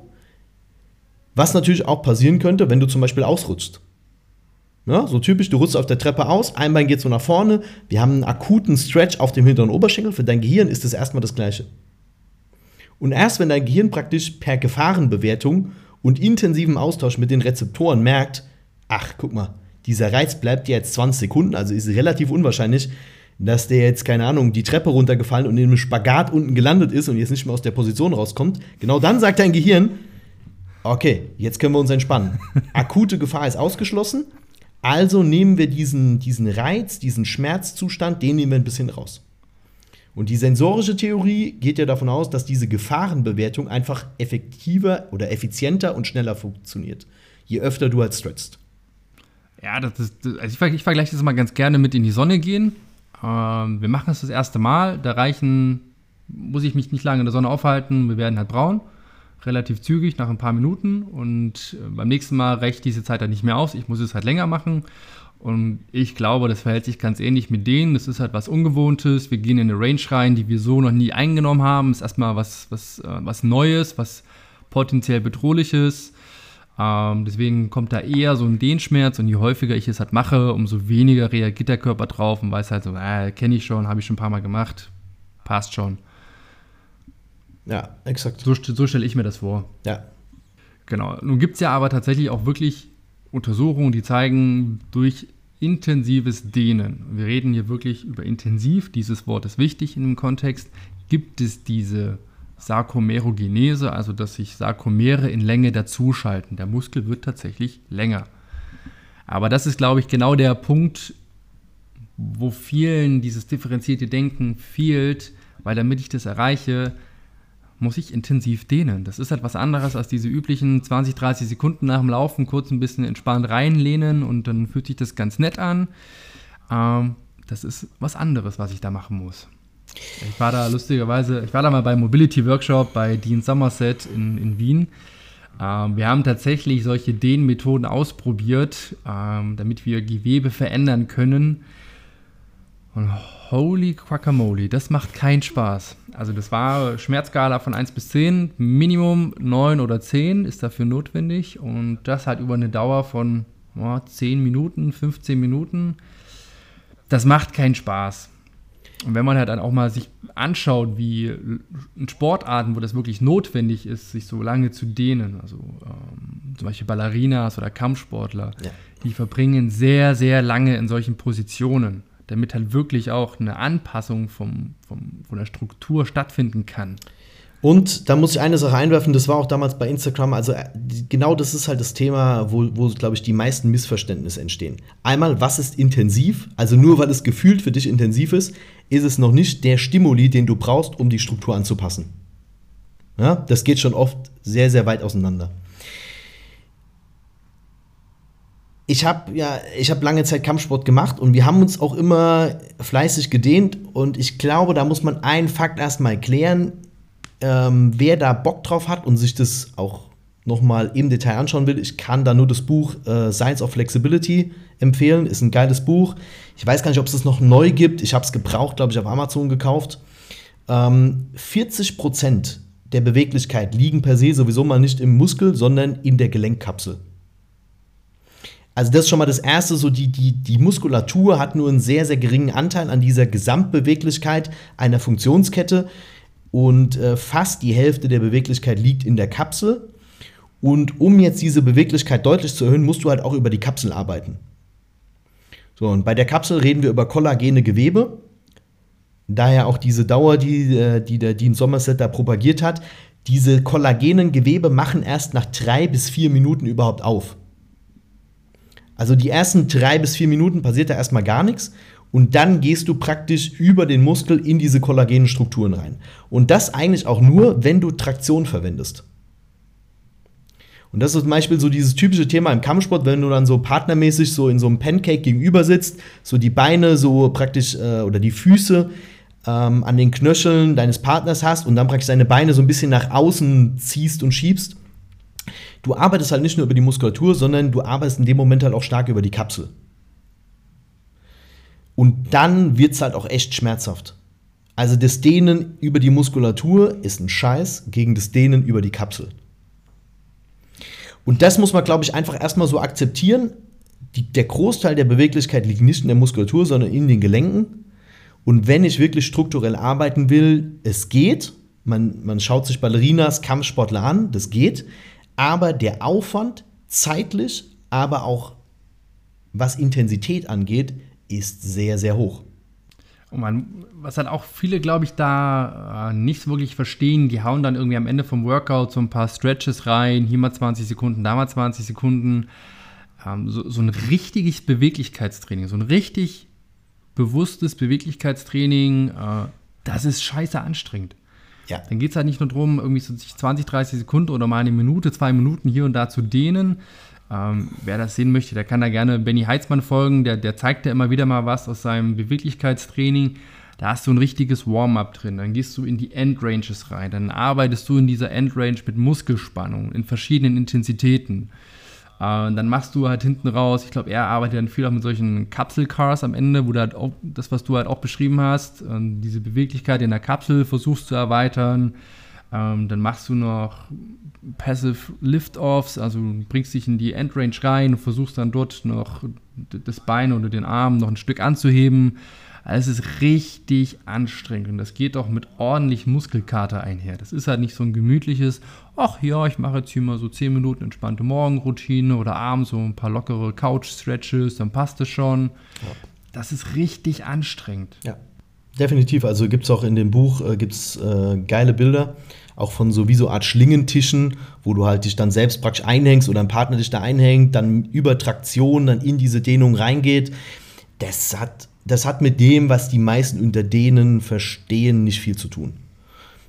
Was natürlich auch passieren könnte, wenn du zum Beispiel ausrutschst. Ja, so typisch, du rutschst auf der Treppe aus, ein Bein geht so nach vorne, wir haben einen akuten Stretch auf dem hinteren Oberschenkel. Für dein Gehirn ist das erstmal das Gleiche. Und erst wenn dein Gehirn praktisch per Gefahrenbewertung und intensivem Austausch mit den Rezeptoren merkt, ach, guck mal, dieser Reiz bleibt jetzt 20 Sekunden, also ist relativ unwahrscheinlich, dass der jetzt, keine Ahnung, die Treppe runtergefallen und in einem Spagat unten gelandet ist und jetzt nicht mehr aus der Position rauskommt. Genau dann sagt dein Gehirn, okay, jetzt können wir uns entspannen. <laughs> Akute Gefahr ist ausgeschlossen, also nehmen wir diesen, diesen Reiz, diesen Schmerzzustand, den nehmen wir ein bisschen raus. Und die sensorische Theorie geht ja davon aus, dass diese Gefahrenbewertung einfach effektiver oder effizienter und schneller funktioniert, je öfter du halt stretchst. Ja, das ist, also ich, ich vergleiche das mal ganz gerne mit in die Sonne gehen. Ähm, wir machen es das erste Mal, da reichen, muss ich mich nicht lange in der Sonne aufhalten, wir werden halt braun, relativ zügig, nach ein paar Minuten. Und äh, beim nächsten Mal reicht diese Zeit dann nicht mehr aus, ich muss es halt länger machen. Und ich glaube, das verhält sich ganz ähnlich mit denen. Das ist halt was Ungewohntes. Wir gehen in eine Range rein, die wir so noch nie eingenommen haben. Das ist erstmal was, was, äh, was Neues, was potenziell bedrohliches. Ähm, deswegen kommt da eher so ein Dehnschmerz und je häufiger ich es halt mache, umso weniger reagiert der Körper drauf und weiß halt so, äh, kenne ich schon, habe ich schon ein paar Mal gemacht, passt schon. Ja, exakt. So, so stelle ich mir das vor. Ja. Genau. Nun gibt es ja aber tatsächlich auch wirklich Untersuchungen, die zeigen, durch intensives Dehnen, wir reden hier wirklich über intensiv, dieses Wort ist wichtig in dem Kontext, gibt es diese Sarkomerogenese, also dass sich Sarkomere in Länge dazuschalten. Der Muskel wird tatsächlich länger. Aber das ist, glaube ich, genau der Punkt, wo vielen dieses differenzierte Denken fehlt, weil damit ich das erreiche, muss ich intensiv dehnen. Das ist halt was anderes als diese üblichen 20, 30 Sekunden nach dem Laufen kurz ein bisschen entspannt reinlehnen und dann fühlt sich das ganz nett an. Ähm, das ist was anderes, was ich da machen muss. Ich war da lustigerweise, ich war da mal beim Mobility Workshop bei Dean Somerset in, in Wien. Ähm, wir haben tatsächlich solche Dehnmethoden ausprobiert, ähm, damit wir Gewebe verändern können. Und holy guacamole, das macht keinen Spaß. Also das war Schmerzskala von 1 bis 10, Minimum 9 oder 10 ist dafür notwendig und das halt über eine Dauer von oh, 10 Minuten, 15 Minuten. Das macht keinen Spaß. Und wenn man halt dann auch mal sich anschaut, wie in Sportarten, wo das wirklich notwendig ist, sich so lange zu dehnen, also ähm, zum Beispiel Ballerinas oder Kampfsportler, ja. die verbringen sehr, sehr lange in solchen Positionen damit halt wirklich auch eine Anpassung vom, vom, von der Struktur stattfinden kann. Und da muss ich eine Sache einwerfen, das war auch damals bei Instagram, also äh, genau das ist halt das Thema, wo, wo glaube ich, die meisten Missverständnisse entstehen. Einmal, was ist intensiv? Also nur weil es gefühlt für dich intensiv ist, ist es noch nicht der Stimuli, den du brauchst, um die Struktur anzupassen. Ja, das geht schon oft sehr, sehr weit auseinander. Ich habe ja, ich habe lange Zeit Kampfsport gemacht und wir haben uns auch immer fleißig gedehnt und ich glaube, da muss man einen Fakt erstmal klären, ähm, wer da Bock drauf hat und sich das auch nochmal im Detail anschauen will. Ich kann da nur das Buch äh, Science of Flexibility empfehlen, ist ein geiles Buch. Ich weiß gar nicht, ob es das noch neu gibt. Ich habe es gebraucht, glaube ich, auf Amazon gekauft. Ähm, 40% der Beweglichkeit liegen per se sowieso mal nicht im Muskel, sondern in der Gelenkkapsel. Also das ist schon mal das Erste, so die, die, die Muskulatur hat nur einen sehr, sehr geringen Anteil an dieser Gesamtbeweglichkeit einer Funktionskette und äh, fast die Hälfte der Beweglichkeit liegt in der Kapsel. Und um jetzt diese Beweglichkeit deutlich zu erhöhen, musst du halt auch über die Kapsel arbeiten. So, und bei der Kapsel reden wir über kollagene Gewebe. Daher auch diese Dauer, die, äh, die der Dean Somerset da propagiert hat. Diese kollagenen Gewebe machen erst nach drei bis vier Minuten überhaupt auf. Also die ersten drei bis vier Minuten passiert da erstmal gar nichts und dann gehst du praktisch über den Muskel in diese kollagenen Strukturen rein. Und das eigentlich auch nur, wenn du Traktion verwendest. Und das ist zum Beispiel so dieses typische Thema im Kampfsport, wenn du dann so partnermäßig so in so einem Pancake gegenüber sitzt, so die Beine so praktisch äh, oder die Füße ähm, an den Knöcheln deines Partners hast und dann praktisch deine Beine so ein bisschen nach außen ziehst und schiebst du arbeitest halt nicht nur über die Muskulatur, sondern du arbeitest in dem Moment halt auch stark über die Kapsel. Und dann wird es halt auch echt schmerzhaft. Also das Dehnen über die Muskulatur ist ein Scheiß gegen das Dehnen über die Kapsel. Und das muss man, glaube ich, einfach erstmal so akzeptieren. Die, der Großteil der Beweglichkeit liegt nicht in der Muskulatur, sondern in den Gelenken. Und wenn ich wirklich strukturell arbeiten will, es geht. Man, man schaut sich Ballerinas, Kampfsportler an, das geht. Aber der Aufwand, zeitlich, aber auch was Intensität angeht, ist sehr, sehr hoch. Und man, was halt auch viele, glaube ich, da äh, nicht wirklich verstehen, die hauen dann irgendwie am Ende vom Workout so ein paar Stretches rein, hier mal 20 Sekunden, da mal 20 Sekunden. Ähm, so, so ein richtiges Beweglichkeitstraining, so ein richtig bewusstes Beweglichkeitstraining, äh, das ist scheiße anstrengend. Ja. Dann geht es halt nicht nur darum, irgendwie so 20, 30 Sekunden oder mal eine Minute, zwei Minuten hier und da zu dehnen, ähm, wer das sehen möchte, der kann da gerne Benny Heitzmann folgen. Der, der zeigt ja immer wieder mal was aus seinem Beweglichkeitstraining. Da hast du ein richtiges Warm-up drin. Dann gehst du in die Endranges rein. Dann arbeitest du in dieser Endrange mit Muskelspannung in verschiedenen Intensitäten. Äh, dann machst du halt hinten raus, ich glaube, er arbeitet dann viel auch mit solchen Kapselcars am Ende, wo du halt auch das, was du halt auch beschrieben hast, äh, diese Beweglichkeit in der Kapsel versuchst zu erweitern. Ähm, dann machst du noch Passive Lift-Offs, also bringst dich in die Endrange rein und versuchst dann dort noch das Bein oder den Arm noch ein Stück anzuheben. Also es ist richtig anstrengend und das geht auch mit ordentlich Muskelkater einher. Das ist halt nicht so ein gemütliches, ach ja, ich mache jetzt hier mal so 10 Minuten entspannte Morgenroutine oder abends so ein paar lockere Couch-Stretches, dann passt es schon. Ja. Das ist richtig anstrengend. Ja, definitiv. Also gibt es auch in dem Buch äh, gibt's, äh, geile Bilder auch von so wie so Art Schlingentischen, wo du halt dich dann selbst praktisch einhängst oder ein Partner dich da einhängt, dann über Traktion dann in diese Dehnung reingeht. Das hat, das hat mit dem, was die meisten unter denen verstehen, nicht viel zu tun.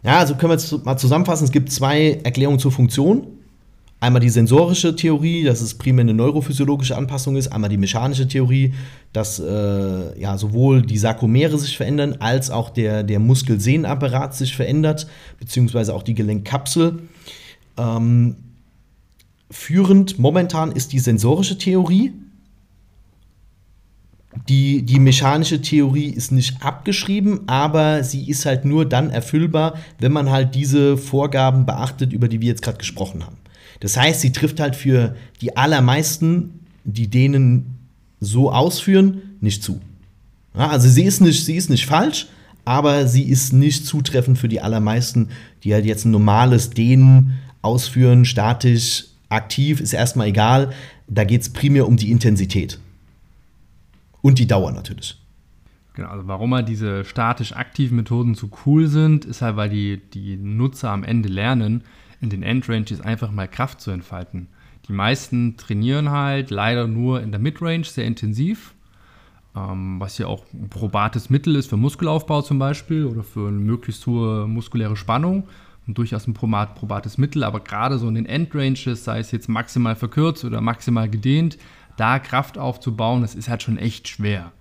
Ja, also können wir jetzt mal zusammenfassen. Es gibt zwei Erklärungen zur Funktion. Einmal die sensorische Theorie, dass es primär eine neurophysiologische Anpassung ist, einmal die mechanische Theorie, dass äh, ja, sowohl die Sarkomere sich verändern, als auch der, der Muskelsehnenapparat sich verändert, beziehungsweise auch die Gelenkkapsel. Ähm, führend momentan ist die sensorische Theorie. Die, die mechanische Theorie ist nicht abgeschrieben, aber sie ist halt nur dann erfüllbar, wenn man halt diese Vorgaben beachtet, über die wir jetzt gerade gesprochen haben. Das heißt, sie trifft halt für die allermeisten, die denen so ausführen, nicht zu. Ja, also sie ist, nicht, sie ist nicht falsch, aber sie ist nicht zutreffend für die allermeisten, die halt jetzt ein normales Dehnen ausführen, statisch, aktiv, ist erstmal egal. Da geht es primär um die Intensität. Und die Dauer natürlich. Genau, also warum halt diese statisch aktiven Methoden so cool sind, ist halt, weil die, die Nutzer am Ende lernen, in den Endranges einfach mal Kraft zu entfalten. Die meisten trainieren halt leider nur in der Midrange sehr intensiv, ähm, was ja auch ein probates Mittel ist für Muskelaufbau zum Beispiel oder für eine möglichst hohe muskuläre Spannung und durchaus ein probates Mittel, aber gerade so in den Endranges, sei es jetzt maximal verkürzt oder maximal gedehnt, da Kraft aufzubauen, das ist halt schon echt schwer.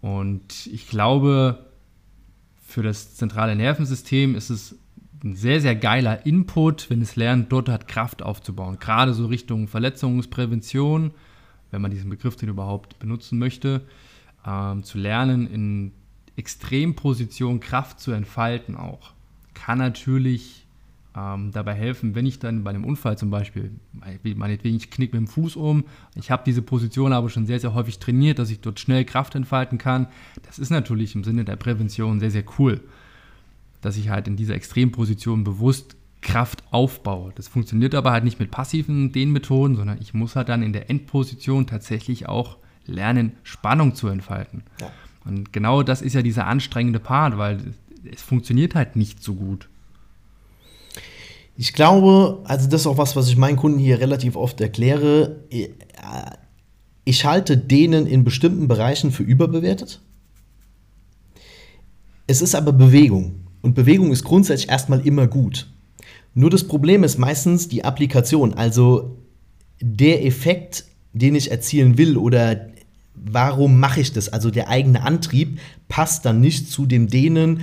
Und ich glaube, für das zentrale Nervensystem ist es ein sehr, sehr geiler Input, wenn es lernt, dort hat Kraft aufzubauen. Gerade so Richtung Verletzungsprävention, wenn man diesen Begriff denn überhaupt benutzen möchte, ähm, zu lernen, in Extremposition Kraft zu entfalten auch. Kann natürlich ähm, dabei helfen, wenn ich dann bei einem Unfall zum Beispiel, meinetwegen ich knick mit dem Fuß um, ich habe diese Position aber schon sehr, sehr häufig trainiert, dass ich dort schnell Kraft entfalten kann. Das ist natürlich im Sinne der Prävention sehr, sehr cool dass ich halt in dieser Extremposition bewusst Kraft aufbaue. Das funktioniert aber halt nicht mit passiven Dehnmethoden, sondern ich muss halt dann in der Endposition tatsächlich auch lernen, Spannung zu entfalten. Ja. Und genau das ist ja dieser anstrengende Part, weil es funktioniert halt nicht so gut. Ich glaube, also das ist auch was, was ich meinen Kunden hier relativ oft erkläre. Ich halte denen in bestimmten Bereichen für überbewertet. Es ist aber Bewegung. Und Bewegung ist grundsätzlich erstmal immer gut. Nur das Problem ist meistens die Applikation, also der Effekt, den ich erzielen will oder warum mache ich das, also der eigene Antrieb, passt dann nicht zu dem Dehnen,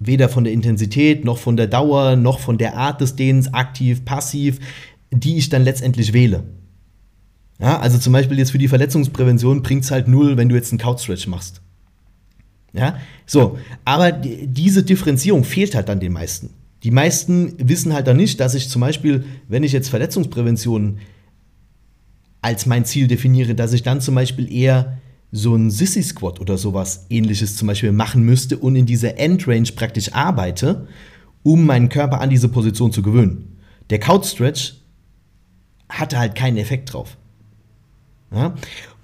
weder von der Intensität noch von der Dauer noch von der Art des Dehnens, aktiv, passiv. die ich dann letztendlich wähle. Ja, also zum Beispiel jetzt für die Verletzungsprävention bringt es halt null, wenn du jetzt einen Couchstretch machst. Ja, so, aber die, diese Differenzierung fehlt halt dann den meisten. Die meisten wissen halt dann nicht, dass ich zum Beispiel, wenn ich jetzt Verletzungsprävention als mein Ziel definiere, dass ich dann zum Beispiel eher so ein Sissy Squat oder sowas ähnliches zum Beispiel machen müsste und in dieser Endrange praktisch arbeite, um meinen Körper an diese Position zu gewöhnen. Der Couch Stretch hatte halt keinen Effekt drauf. Ja?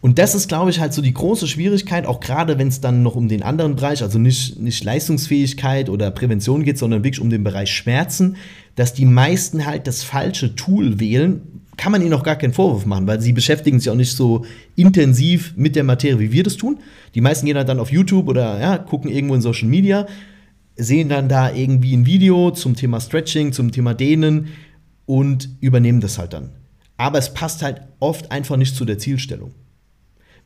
Und das ist, glaube ich, halt so die große Schwierigkeit, auch gerade wenn es dann noch um den anderen Bereich, also nicht, nicht Leistungsfähigkeit oder Prävention geht, sondern wirklich um den Bereich Schmerzen, dass die meisten halt das falsche Tool wählen, kann man ihnen auch gar keinen Vorwurf machen, weil sie beschäftigen sich auch nicht so intensiv mit der Materie, wie wir das tun. Die meisten gehen halt dann auf YouTube oder ja, gucken irgendwo in Social Media, sehen dann da irgendwie ein Video zum Thema Stretching, zum Thema Dehnen und übernehmen das halt dann. Aber es passt halt oft einfach nicht zu der Zielstellung.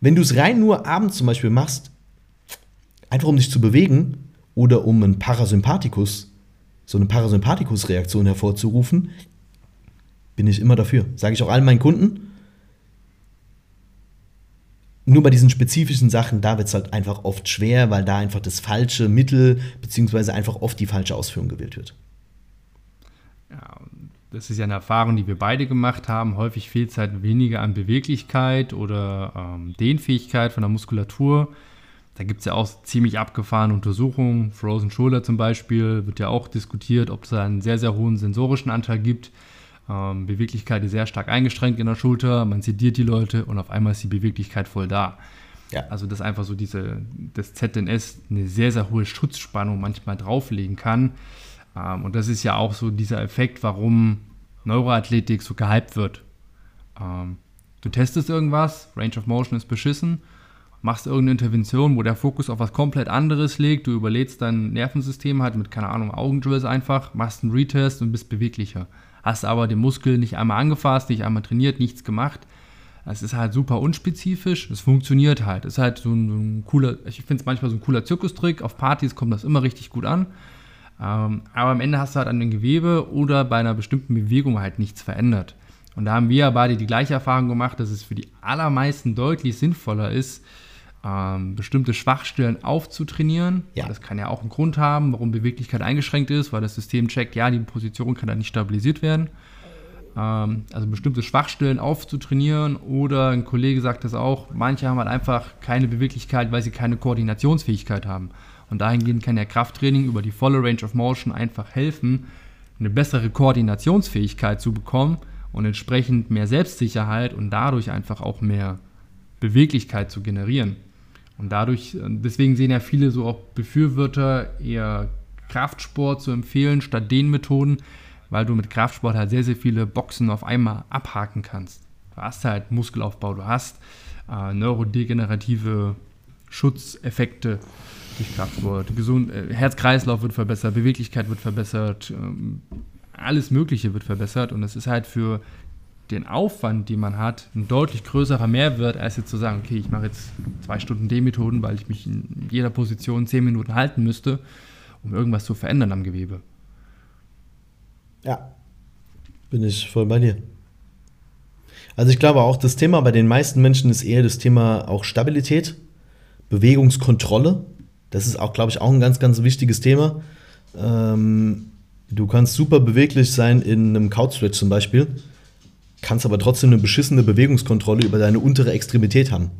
Wenn du es rein nur abends zum Beispiel machst, einfach um dich zu bewegen oder um einen Parasympathikus, so eine Parasympathikus-Reaktion hervorzurufen, bin ich immer dafür. Sage ich auch allen meinen Kunden. Nur bei diesen spezifischen Sachen, da wird es halt einfach oft schwer, weil da einfach das falsche Mittel, beziehungsweise einfach oft die falsche Ausführung gewählt wird. Ja, das ist ja eine Erfahrung, die wir beide gemacht haben. Häufig fehlt es halt weniger an Beweglichkeit oder ähm, Dehnfähigkeit von der Muskulatur. Da gibt es ja auch ziemlich abgefahrene Untersuchungen. Frozen Shoulder zum Beispiel wird ja auch diskutiert, ob es da einen sehr, sehr hohen sensorischen Anteil gibt. Ähm, Beweglichkeit ist sehr stark eingeschränkt in der Schulter. Man sediert die Leute und auf einmal ist die Beweglichkeit voll da. Ja. Also, dass einfach so diese, das ZNS eine sehr, sehr hohe Schutzspannung manchmal drauflegen kann. Ähm, und das ist ja auch so dieser Effekt, warum Neuroathletik so gehypt wird. Ähm, du testest irgendwas, Range of Motion ist beschissen, machst irgendeine Intervention, wo der Fokus auf was komplett anderes liegt, du überlädst dein Nervensystem halt mit, keine Ahnung, Augendrills einfach, machst einen Retest und bist beweglicher. Hast aber den Muskel nicht einmal angefasst, nicht einmal trainiert, nichts gemacht. Es ist halt super unspezifisch, es funktioniert halt. Es ist halt so ein, so ein cooler, ich finde es manchmal so ein cooler Zirkustrick. Auf Partys kommt das immer richtig gut an. Ähm, aber am Ende hast du halt an dem Gewebe oder bei einer bestimmten Bewegung halt nichts verändert. Und da haben wir ja beide die gleiche Erfahrung gemacht, dass es für die allermeisten deutlich sinnvoller ist, ähm, bestimmte Schwachstellen aufzutrainieren. Ja. Das kann ja auch einen Grund haben, warum Beweglichkeit eingeschränkt ist, weil das System checkt, ja, die Position kann da nicht stabilisiert werden. Ähm, also bestimmte Schwachstellen aufzutrainieren oder ein Kollege sagt das auch, manche haben halt einfach keine Beweglichkeit, weil sie keine Koordinationsfähigkeit haben. Und dahingehend kann ja Krafttraining über die volle Range of Motion einfach helfen, eine bessere Koordinationsfähigkeit zu bekommen und entsprechend mehr Selbstsicherheit und dadurch einfach auch mehr Beweglichkeit zu generieren. Und dadurch, deswegen sehen ja viele so auch Befürworter eher Kraftsport zu empfehlen statt den Methoden, weil du mit Kraftsport halt sehr, sehr viele Boxen auf einmal abhaken kannst. Du hast halt Muskelaufbau, du hast äh, neurodegenerative Schutzeffekte durch Kraftsport. Gesund, äh, Herz-Kreislauf wird verbessert, Beweglichkeit wird verbessert, ähm, alles Mögliche wird verbessert und es ist halt für den Aufwand, den man hat, ein deutlich größerer Mehrwert, als jetzt zu sagen, okay, ich mache jetzt zwei Stunden D-Methoden, weil ich mich in jeder Position zehn Minuten halten müsste, um irgendwas zu verändern am Gewebe. Ja, bin ich voll bei dir. Also ich glaube auch, das Thema bei den meisten Menschen ist eher das Thema auch Stabilität, Bewegungskontrolle. Das ist auch, glaube ich, auch ein ganz, ganz wichtiges Thema. Ähm, du kannst super beweglich sein in einem Couchstretch zum Beispiel, kannst aber trotzdem eine beschissene Bewegungskontrolle über deine untere Extremität haben.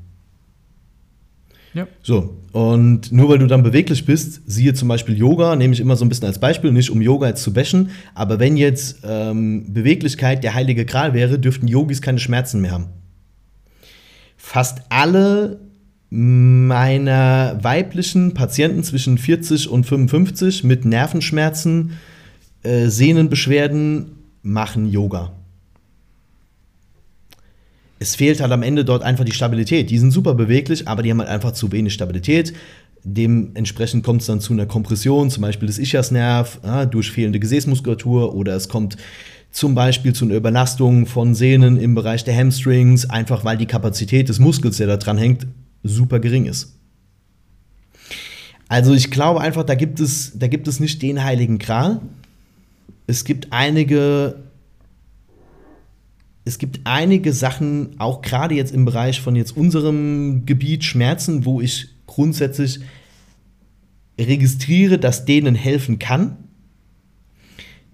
Ja. So, und nur weil du dann beweglich bist, siehe zum Beispiel Yoga, nehme ich immer so ein bisschen als Beispiel, nicht um Yoga jetzt zu bashen, aber wenn jetzt ähm, Beweglichkeit der heilige Gral wäre, dürften Yogis keine Schmerzen mehr haben. Fast alle meiner weiblichen Patienten zwischen 40 und 55 mit Nervenschmerzen, äh, Sehnenbeschwerden machen Yoga. Es fehlt halt am Ende dort einfach die Stabilität. Die sind super beweglich, aber die haben halt einfach zu wenig Stabilität. Dementsprechend kommt es dann zu einer Kompression, zum Beispiel des Ischiasnerv, ja, durch fehlende Gesäßmuskulatur oder es kommt zum Beispiel zu einer Überlastung von Sehnen im Bereich der Hamstrings, einfach weil die Kapazität des Muskels, der da dran hängt, super gering ist. Also ich glaube einfach, da gibt es, da gibt es nicht den heiligen Gral. Es gibt einige es gibt einige Sachen, auch gerade jetzt im Bereich von jetzt unserem Gebiet Schmerzen, wo ich grundsätzlich registriere, dass denen helfen kann.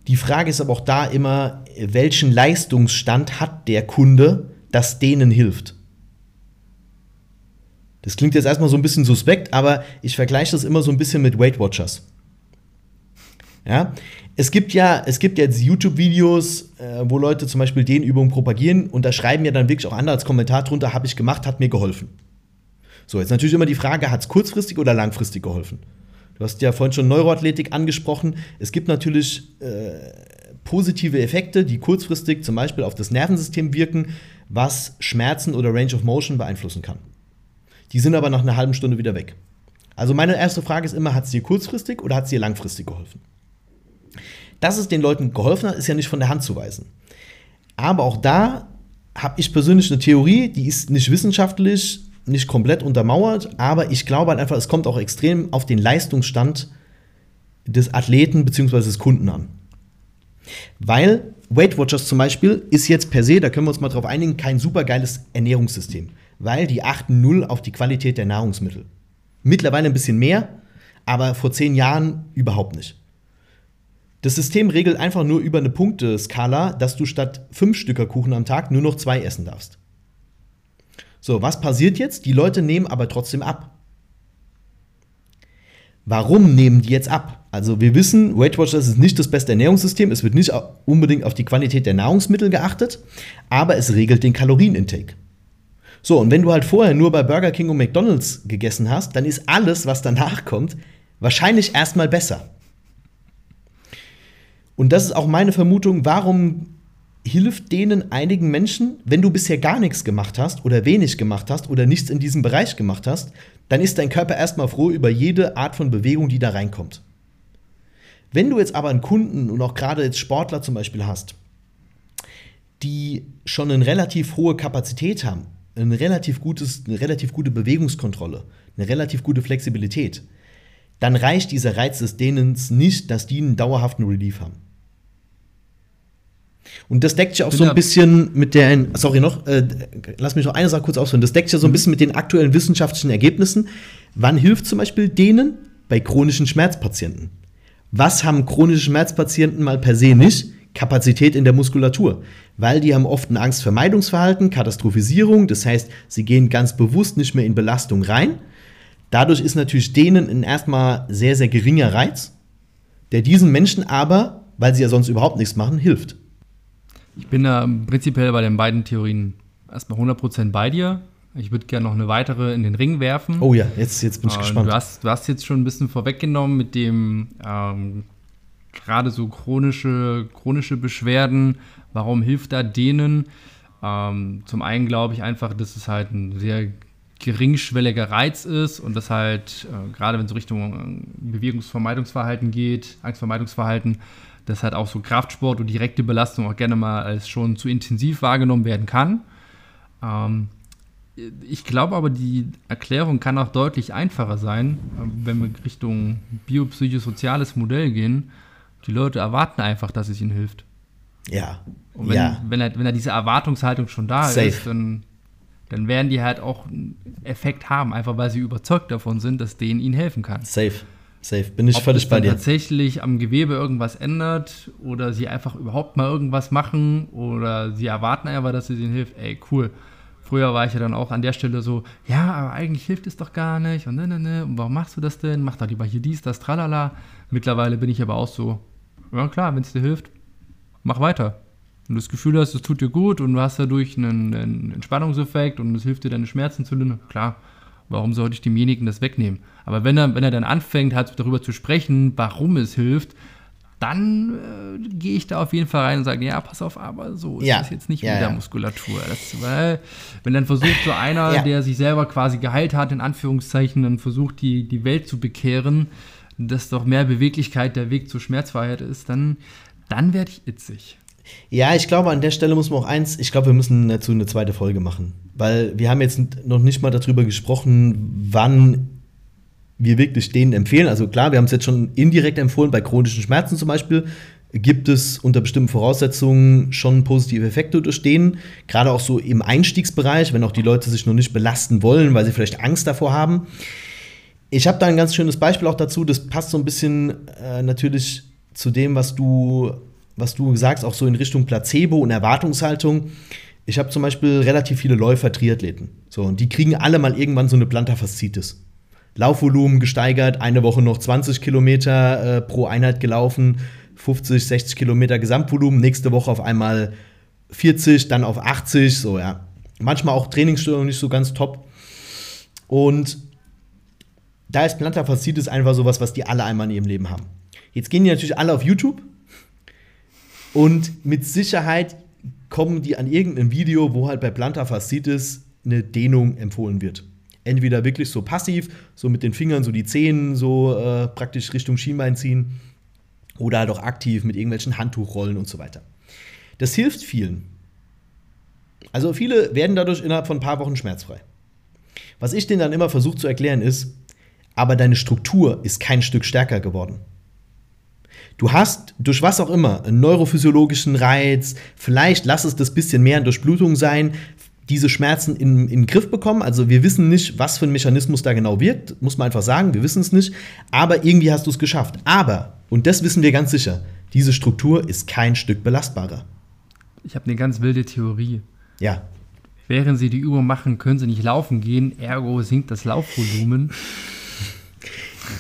Die Frage ist aber auch da immer, welchen Leistungsstand hat der Kunde, das denen hilft. Das klingt jetzt erstmal so ein bisschen suspekt, aber ich vergleiche das immer so ein bisschen mit Weight Watchers. Ja, es gibt ja, es gibt jetzt YouTube-Videos, äh, wo Leute zum Beispiel Dehnübungen propagieren und da schreiben ja dann wirklich auch andere als Kommentar drunter, habe ich gemacht, hat mir geholfen. So, jetzt natürlich immer die Frage, hat es kurzfristig oder langfristig geholfen? Du hast ja vorhin schon Neuroathletik angesprochen. Es gibt natürlich äh, positive Effekte, die kurzfristig zum Beispiel auf das Nervensystem wirken, was Schmerzen oder Range of Motion beeinflussen kann. Die sind aber nach einer halben Stunde wieder weg. Also meine erste Frage ist immer, hat es dir kurzfristig oder hat es dir langfristig geholfen? Dass es den Leuten geholfen hat, ist ja nicht von der Hand zu weisen. Aber auch da habe ich persönlich eine Theorie, die ist nicht wissenschaftlich, nicht komplett untermauert, aber ich glaube halt einfach, es kommt auch extrem auf den Leistungsstand des Athleten bzw. des Kunden an. Weil Weight Watchers zum Beispiel ist jetzt per se, da können wir uns mal drauf einigen, kein supergeiles Ernährungssystem, weil die achten null auf die Qualität der Nahrungsmittel. Mittlerweile ein bisschen mehr, aber vor zehn Jahren überhaupt nicht. Das System regelt einfach nur über eine Punkteskala, dass du statt fünf Stücker Kuchen am Tag nur noch zwei essen darfst. So, was passiert jetzt? Die Leute nehmen aber trotzdem ab. Warum nehmen die jetzt ab? Also wir wissen, Weight Watchers ist nicht das beste Ernährungssystem, es wird nicht unbedingt auf die Qualität der Nahrungsmittel geachtet, aber es regelt den Kalorienintake. So, und wenn du halt vorher nur bei Burger King und McDonald's gegessen hast, dann ist alles, was danach kommt, wahrscheinlich erstmal besser. Und das ist auch meine Vermutung, warum hilft denen einigen Menschen, wenn du bisher gar nichts gemacht hast oder wenig gemacht hast oder nichts in diesem Bereich gemacht hast, dann ist dein Körper erstmal froh über jede Art von Bewegung, die da reinkommt. Wenn du jetzt aber einen Kunden und auch gerade jetzt Sportler zum Beispiel hast, die schon eine relativ hohe Kapazität haben, ein relativ gutes, eine relativ gute Bewegungskontrolle, eine relativ gute Flexibilität, dann reicht dieser Reiz des Dehnens nicht, dass die einen dauerhaften Relief haben. Und das deckt sich auch so ein bisschen mit der, sorry noch, äh, lass mich noch eine Sache kurz ausführen. Das deckt sich ja so ein mhm. bisschen mit den aktuellen wissenschaftlichen Ergebnissen. Wann hilft zum Beispiel denen bei chronischen Schmerzpatienten? Was haben chronische Schmerzpatienten mal per se nicht? Kapazität in der Muskulatur. Weil die haben oft ein Angstvermeidungsverhalten, Katastrophisierung, das heißt, sie gehen ganz bewusst nicht mehr in Belastung rein. Dadurch ist natürlich denen ein erstmal sehr, sehr geringer Reiz, der diesen Menschen aber, weil sie ja sonst überhaupt nichts machen, hilft. Ich bin da prinzipiell bei den beiden Theorien erstmal 100% bei dir. Ich würde gerne noch eine weitere in den Ring werfen. Oh ja, jetzt, jetzt bin ich äh, gespannt. Du hast, du hast jetzt schon ein bisschen vorweggenommen mit dem ähm, gerade so chronische, chronische Beschwerden. Warum hilft da denen? Ähm, zum einen glaube ich einfach, dass es halt ein sehr geringschwelliger Reiz ist und das halt, äh, gerade wenn es Richtung äh, Bewegungsvermeidungsverhalten geht, Angstvermeidungsverhalten, dass halt auch so Kraftsport und direkte Belastung auch gerne mal als schon zu intensiv wahrgenommen werden kann. Ähm, ich glaube aber, die Erklärung kann auch deutlich einfacher sein, wenn wir Richtung biopsychosoziales Modell gehen. Die Leute erwarten einfach, dass es ihnen hilft. Ja. Und wenn, ja. wenn, er, wenn er diese Erwartungshaltung schon da Safe. ist, dann, dann werden die halt auch einen Effekt haben, einfach weil sie überzeugt davon sind, dass denen ihnen helfen kann. Safe. Safe, bin ich Ob völlig bei dir. tatsächlich am Gewebe irgendwas ändert oder sie einfach überhaupt mal irgendwas machen oder sie erwarten einfach, dass es ihnen hilft. Ey, cool. Früher war ich ja dann auch an der Stelle so, ja, aber eigentlich hilft es doch gar nicht und ne, ne, ne, und warum machst du das denn? Mach doch lieber hier dies, das, tralala. Mittlerweile bin ich aber auch so, ja klar, wenn es dir hilft, mach weiter. Wenn du das Gefühl hast, es tut dir gut und du hast dadurch einen, einen Entspannungseffekt und es hilft dir, deine Schmerzen zu lindern, klar, Warum sollte ich demjenigen das wegnehmen? Aber wenn er, wenn er dann anfängt, halt darüber zu sprechen, warum es hilft, dann äh, gehe ich da auf jeden Fall rein und sage, ja, pass auf, aber so ja. ist jetzt nicht ja, mit der ja. Muskulatur. Das, weil, wenn dann versucht so einer, ja. der sich selber quasi geheilt hat, in Anführungszeichen, dann versucht, die, die Welt zu bekehren, dass doch mehr Beweglichkeit der Weg zur Schmerzfreiheit ist, dann, dann werde ich itzig. Ja, ich glaube, an der Stelle muss man auch eins, ich glaube, wir müssen dazu eine zweite Folge machen. Weil wir haben jetzt noch nicht mal darüber gesprochen, wann wir wirklich denen empfehlen. Also klar, wir haben es jetzt schon indirekt empfohlen, bei chronischen Schmerzen zum Beispiel gibt es unter bestimmten Voraussetzungen schon positive Effekte durch den. Gerade auch so im Einstiegsbereich, wenn auch die Leute sich noch nicht belasten wollen, weil sie vielleicht Angst davor haben. Ich habe da ein ganz schönes Beispiel auch dazu. Das passt so ein bisschen äh, natürlich zu dem, was du, was du sagst, auch so in Richtung Placebo und Erwartungshaltung. Ich habe zum Beispiel relativ viele Läufer, Triathleten. So, und die kriegen alle mal irgendwann so eine Plantarfaszitis. Laufvolumen gesteigert, eine Woche noch 20 Kilometer äh, pro Einheit gelaufen, 50, 60 Kilometer Gesamtvolumen, nächste Woche auf einmal 40, dann auf 80, so ja. Manchmal auch Trainingsstörung nicht so ganz top. Und da ist Plantarfaszitis einfach sowas, was die alle einmal in ihrem Leben haben. Jetzt gehen die natürlich alle auf YouTube und mit Sicherheit kommen die an irgendein Video, wo halt bei Plantarfaszitis eine Dehnung empfohlen wird. Entweder wirklich so passiv, so mit den Fingern so die Zehen so äh, praktisch Richtung Schienbein ziehen oder halt auch aktiv mit irgendwelchen Handtuchrollen und so weiter. Das hilft vielen. Also viele werden dadurch innerhalb von ein paar Wochen schmerzfrei. Was ich denen dann immer versuche zu erklären ist, aber deine Struktur ist kein Stück stärker geworden. Du hast durch was auch immer einen neurophysiologischen Reiz, vielleicht lass es das bisschen mehr an Durchblutung sein, diese Schmerzen in, in den Griff bekommen. Also wir wissen nicht, was für ein Mechanismus da genau wirkt, muss man einfach sagen, wir wissen es nicht. Aber irgendwie hast du es geschafft. Aber, und das wissen wir ganz sicher, diese Struktur ist kein Stück belastbarer. Ich habe eine ganz wilde Theorie. Ja. Während sie die Übung machen, können sie nicht laufen gehen, ergo sinkt das Laufvolumen.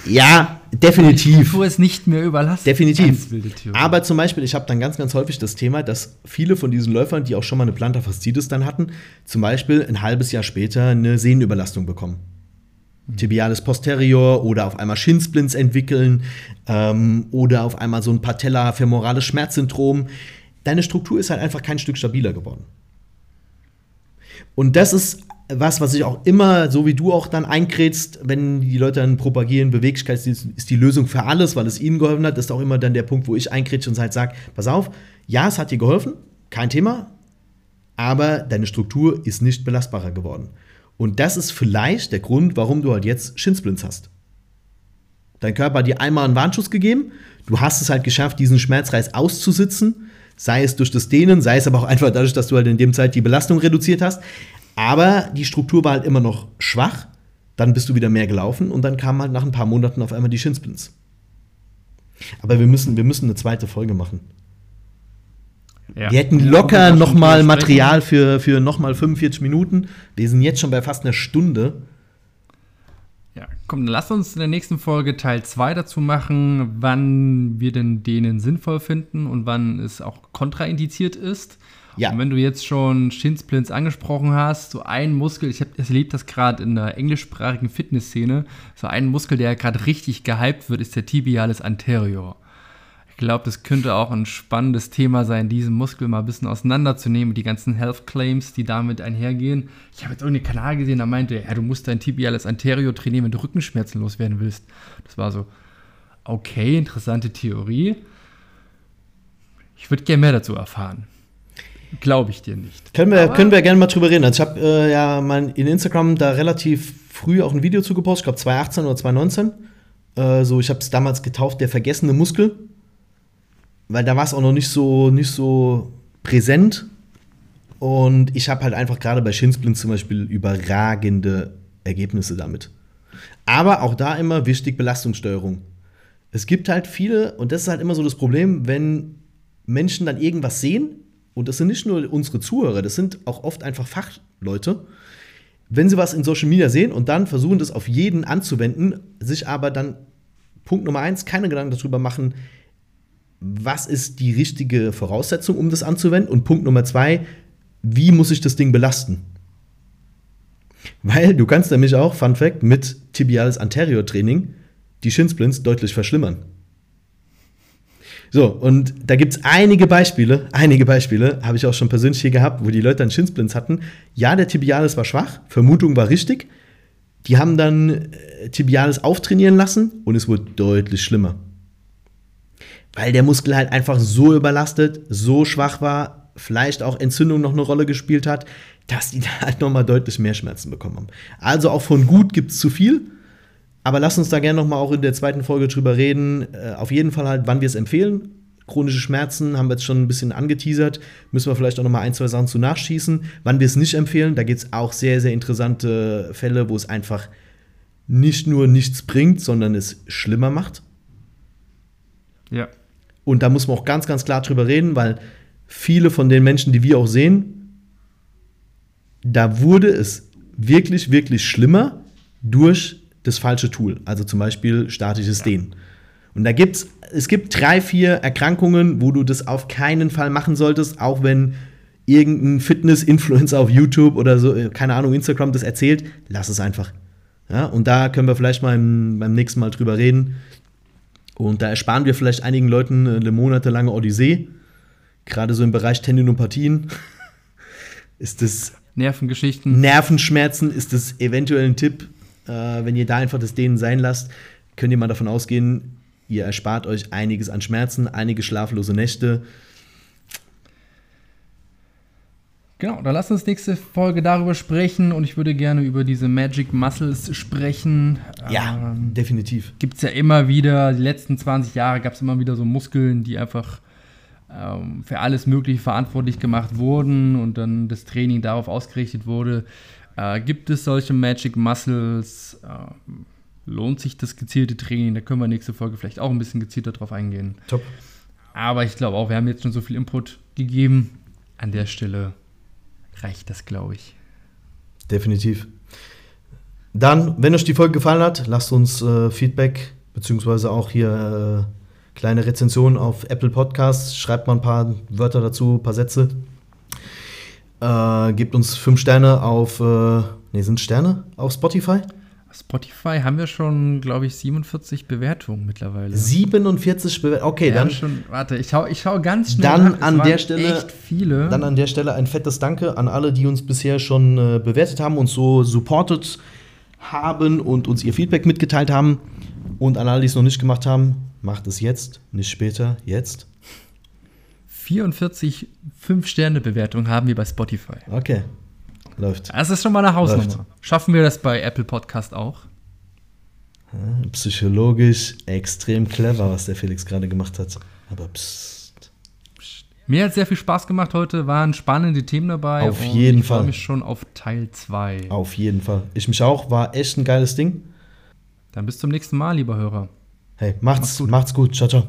Ja, definitiv. Wo es nicht mehr überlassen. Definitiv. Aber zum Beispiel, ich habe dann ganz, ganz häufig das Thema, dass viele von diesen Läufern, die auch schon mal eine Plantarfaszitis dann hatten, zum Beispiel ein halbes Jahr später eine Sehnenüberlastung bekommen. Mhm. Tibialis posterior oder auf einmal Shinsplints entwickeln ähm, oder auf einmal so ein patella-femorales Schmerzsyndrom. Deine Struktur ist halt einfach kein Stück stabiler geworden. Und das ist was, was ich auch immer, so wie du auch dann einkrätst, wenn die Leute dann propagieren, Beweglichkeit ist die Lösung für alles, weil es ihnen geholfen hat, ist auch immer dann der Punkt, wo ich einkrätsche und halt sage, pass auf, ja, es hat dir geholfen, kein Thema, aber deine Struktur ist nicht belastbarer geworden. Und das ist vielleicht der Grund, warum du halt jetzt Shinsplints hast. Dein Körper hat dir einmal einen Warnschuss gegeben, du hast es halt geschafft, diesen Schmerzreiz auszusitzen, sei es durch das Dehnen, sei es aber auch einfach dadurch, dass du halt in dem Zeit die Belastung reduziert hast. Aber die Struktur war halt immer noch schwach. Dann bist du wieder mehr gelaufen und dann kamen halt nach ein paar Monaten auf einmal die Shinsplints. Aber wir müssen, wir müssen eine zweite Folge machen. Ja. Wir hätten locker nochmal Material für, für nochmal 45 Minuten. Wir sind jetzt schon bei fast einer Stunde. Ja, komm, dann lass uns in der nächsten Folge Teil 2 dazu machen, wann wir denn denen sinnvoll finden und wann es auch kontraindiziert ist. Ja. Und wenn du jetzt schon Shinsplints angesprochen hast, so ein Muskel, ich, erlebe das gerade in der englischsprachigen Fitnessszene, so ein Muskel, der gerade richtig gehypt wird, ist der Tibialis anterior. Ich glaube, das könnte auch ein spannendes Thema sein, diesen Muskel mal ein bisschen auseinanderzunehmen, die ganzen Health Claims, die damit einhergehen. Ich habe jetzt irgendeinen Kanal gesehen, da meinte, ja, du musst dein Tibialis anterior trainieren, wenn du Rückenschmerzen loswerden willst. Das war so, okay, interessante Theorie. Ich würde gerne mehr dazu erfahren. Glaube ich dir nicht. Können wir, können wir gerne mal drüber reden. Also ich habe äh, ja mein, in Instagram da relativ früh auch ein Video zugepostet, ich glaube 2018 oder 2019. Äh, so, ich habe es damals getauft, der vergessene Muskel. Weil da war es auch noch nicht so, nicht so präsent. Und ich habe halt einfach gerade bei Shinsplint zum Beispiel überragende Ergebnisse damit. Aber auch da immer wichtig Belastungssteuerung. Es gibt halt viele, und das ist halt immer so das Problem, wenn Menschen dann irgendwas sehen und das sind nicht nur unsere Zuhörer, das sind auch oft einfach Fachleute, wenn sie was in Social Media sehen und dann versuchen, das auf jeden anzuwenden, sich aber dann Punkt Nummer eins keine Gedanken darüber machen, was ist die richtige Voraussetzung, um das anzuwenden und Punkt Nummer zwei, wie muss ich das Ding belasten? Weil du kannst nämlich auch, Fun Fact, mit Tibialis Anterior Training die Shinsplints deutlich verschlimmern. So, und da gibt es einige Beispiele, einige Beispiele, habe ich auch schon persönlich hier gehabt, wo die Leute dann Shinsplints hatten. Ja, der Tibialis war schwach, Vermutung war richtig. Die haben dann äh, Tibialis auftrainieren lassen und es wurde deutlich schlimmer. Weil der Muskel halt einfach so überlastet, so schwach war, vielleicht auch Entzündung noch eine Rolle gespielt hat, dass die da halt nochmal deutlich mehr Schmerzen bekommen haben. Also auch von gut gibt es zu viel. Aber lass uns da gerne noch mal auch in der zweiten Folge drüber reden. Äh, auf jeden Fall halt, wann wir es empfehlen. chronische Schmerzen, haben wir jetzt schon ein bisschen angeteasert. Müssen wir vielleicht auch noch mal ein, zwei Sachen zu nachschießen. Wann wir es nicht empfehlen, da gibt es auch sehr, sehr interessante Fälle, wo es einfach nicht nur nichts bringt, sondern es schlimmer macht. Ja. Und da muss man auch ganz, ganz klar drüber reden, weil viele von den Menschen, die wir auch sehen, da wurde es wirklich, wirklich schlimmer durch das falsche Tool. Also zum Beispiel statisches Dehnen. Und da gibt's, es gibt drei, vier Erkrankungen, wo du das auf keinen Fall machen solltest, auch wenn irgendein Fitness-Influencer auf YouTube oder so, äh, keine Ahnung, Instagram das erzählt, lass es einfach. Ja, und da können wir vielleicht mal im, beim nächsten Mal drüber reden. Und da ersparen wir vielleicht einigen Leuten eine monatelange Odyssee. Gerade so im Bereich Tendinopathien <laughs> ist das Nervengeschichten. Nervenschmerzen ist das eventuell ein Tipp. Äh, wenn ihr da einfach das Dehnen sein lasst, könnt ihr mal davon ausgehen, ihr erspart euch einiges an Schmerzen, einige schlaflose Nächte. Genau, dann lass uns nächste Folge darüber sprechen und ich würde gerne über diese Magic Muscles sprechen. Ja, Ähm, definitiv. gibt es ja immer wieder, die letzten 20 Jahre gab es immer wieder so Muskeln, die einfach ähm, für alles Mögliche verantwortlich gemacht wurden und dann das Training darauf ausgerichtet wurde. Äh, gibt es solche Magic Muscles? Äh, lohnt sich das gezielte Training? Da können wir nächste Folge vielleicht auch ein bisschen gezielter drauf eingehen. Top. Aber ich glaube auch, wir haben jetzt schon so viel Input gegeben. An der Stelle reicht das, glaube ich. Definitiv. Dann, wenn euch die Folge gefallen hat, lasst uns äh, Feedback, beziehungsweise auch hier äh, kleine Rezensionen auf Apple Podcasts. Schreibt mal ein paar Wörter dazu, ein paar Sätze. Äh, gebt uns fünf Sterne auf, äh, nee, sind Sterne auf Spotify? Spotify haben wir schon, glaube ich, 47 Bewertungen mittlerweile. 47 Bewertungen. Okay, Wir dann, schon, warte, ich schaue ich schau ganz schnell Dann nach. An der Stelle- echt viele. dann an der Stelle ein fettes Danke an alle, die uns bisher schon äh, bewertet haben, uns so supported haben und uns ihr Feedback mitgeteilt haben. Und an alle, die es noch nicht gemacht haben, macht es jetzt, nicht später, jetzt. 44 5-Sterne-Bewertungen haben wir bei Spotify. Okay, läuft. Das ist schon mal eine Hausnummer. Läuft. Schaffen wir das bei Apple Podcast auch? Psychologisch extrem clever, was der Felix gerade gemacht hat. Aber psst. Mir hat sehr viel Spaß gemacht heute, waren spannende Themen dabei. Auf jeden ich freue Fall. mich schon auf Teil 2. Auf jeden Fall. Ich mich auch, war echt ein geiles Ding. Dann bis zum nächsten Mal, lieber Hörer. Hey, macht's, Macht's gut. macht's gut. Ciao, ciao.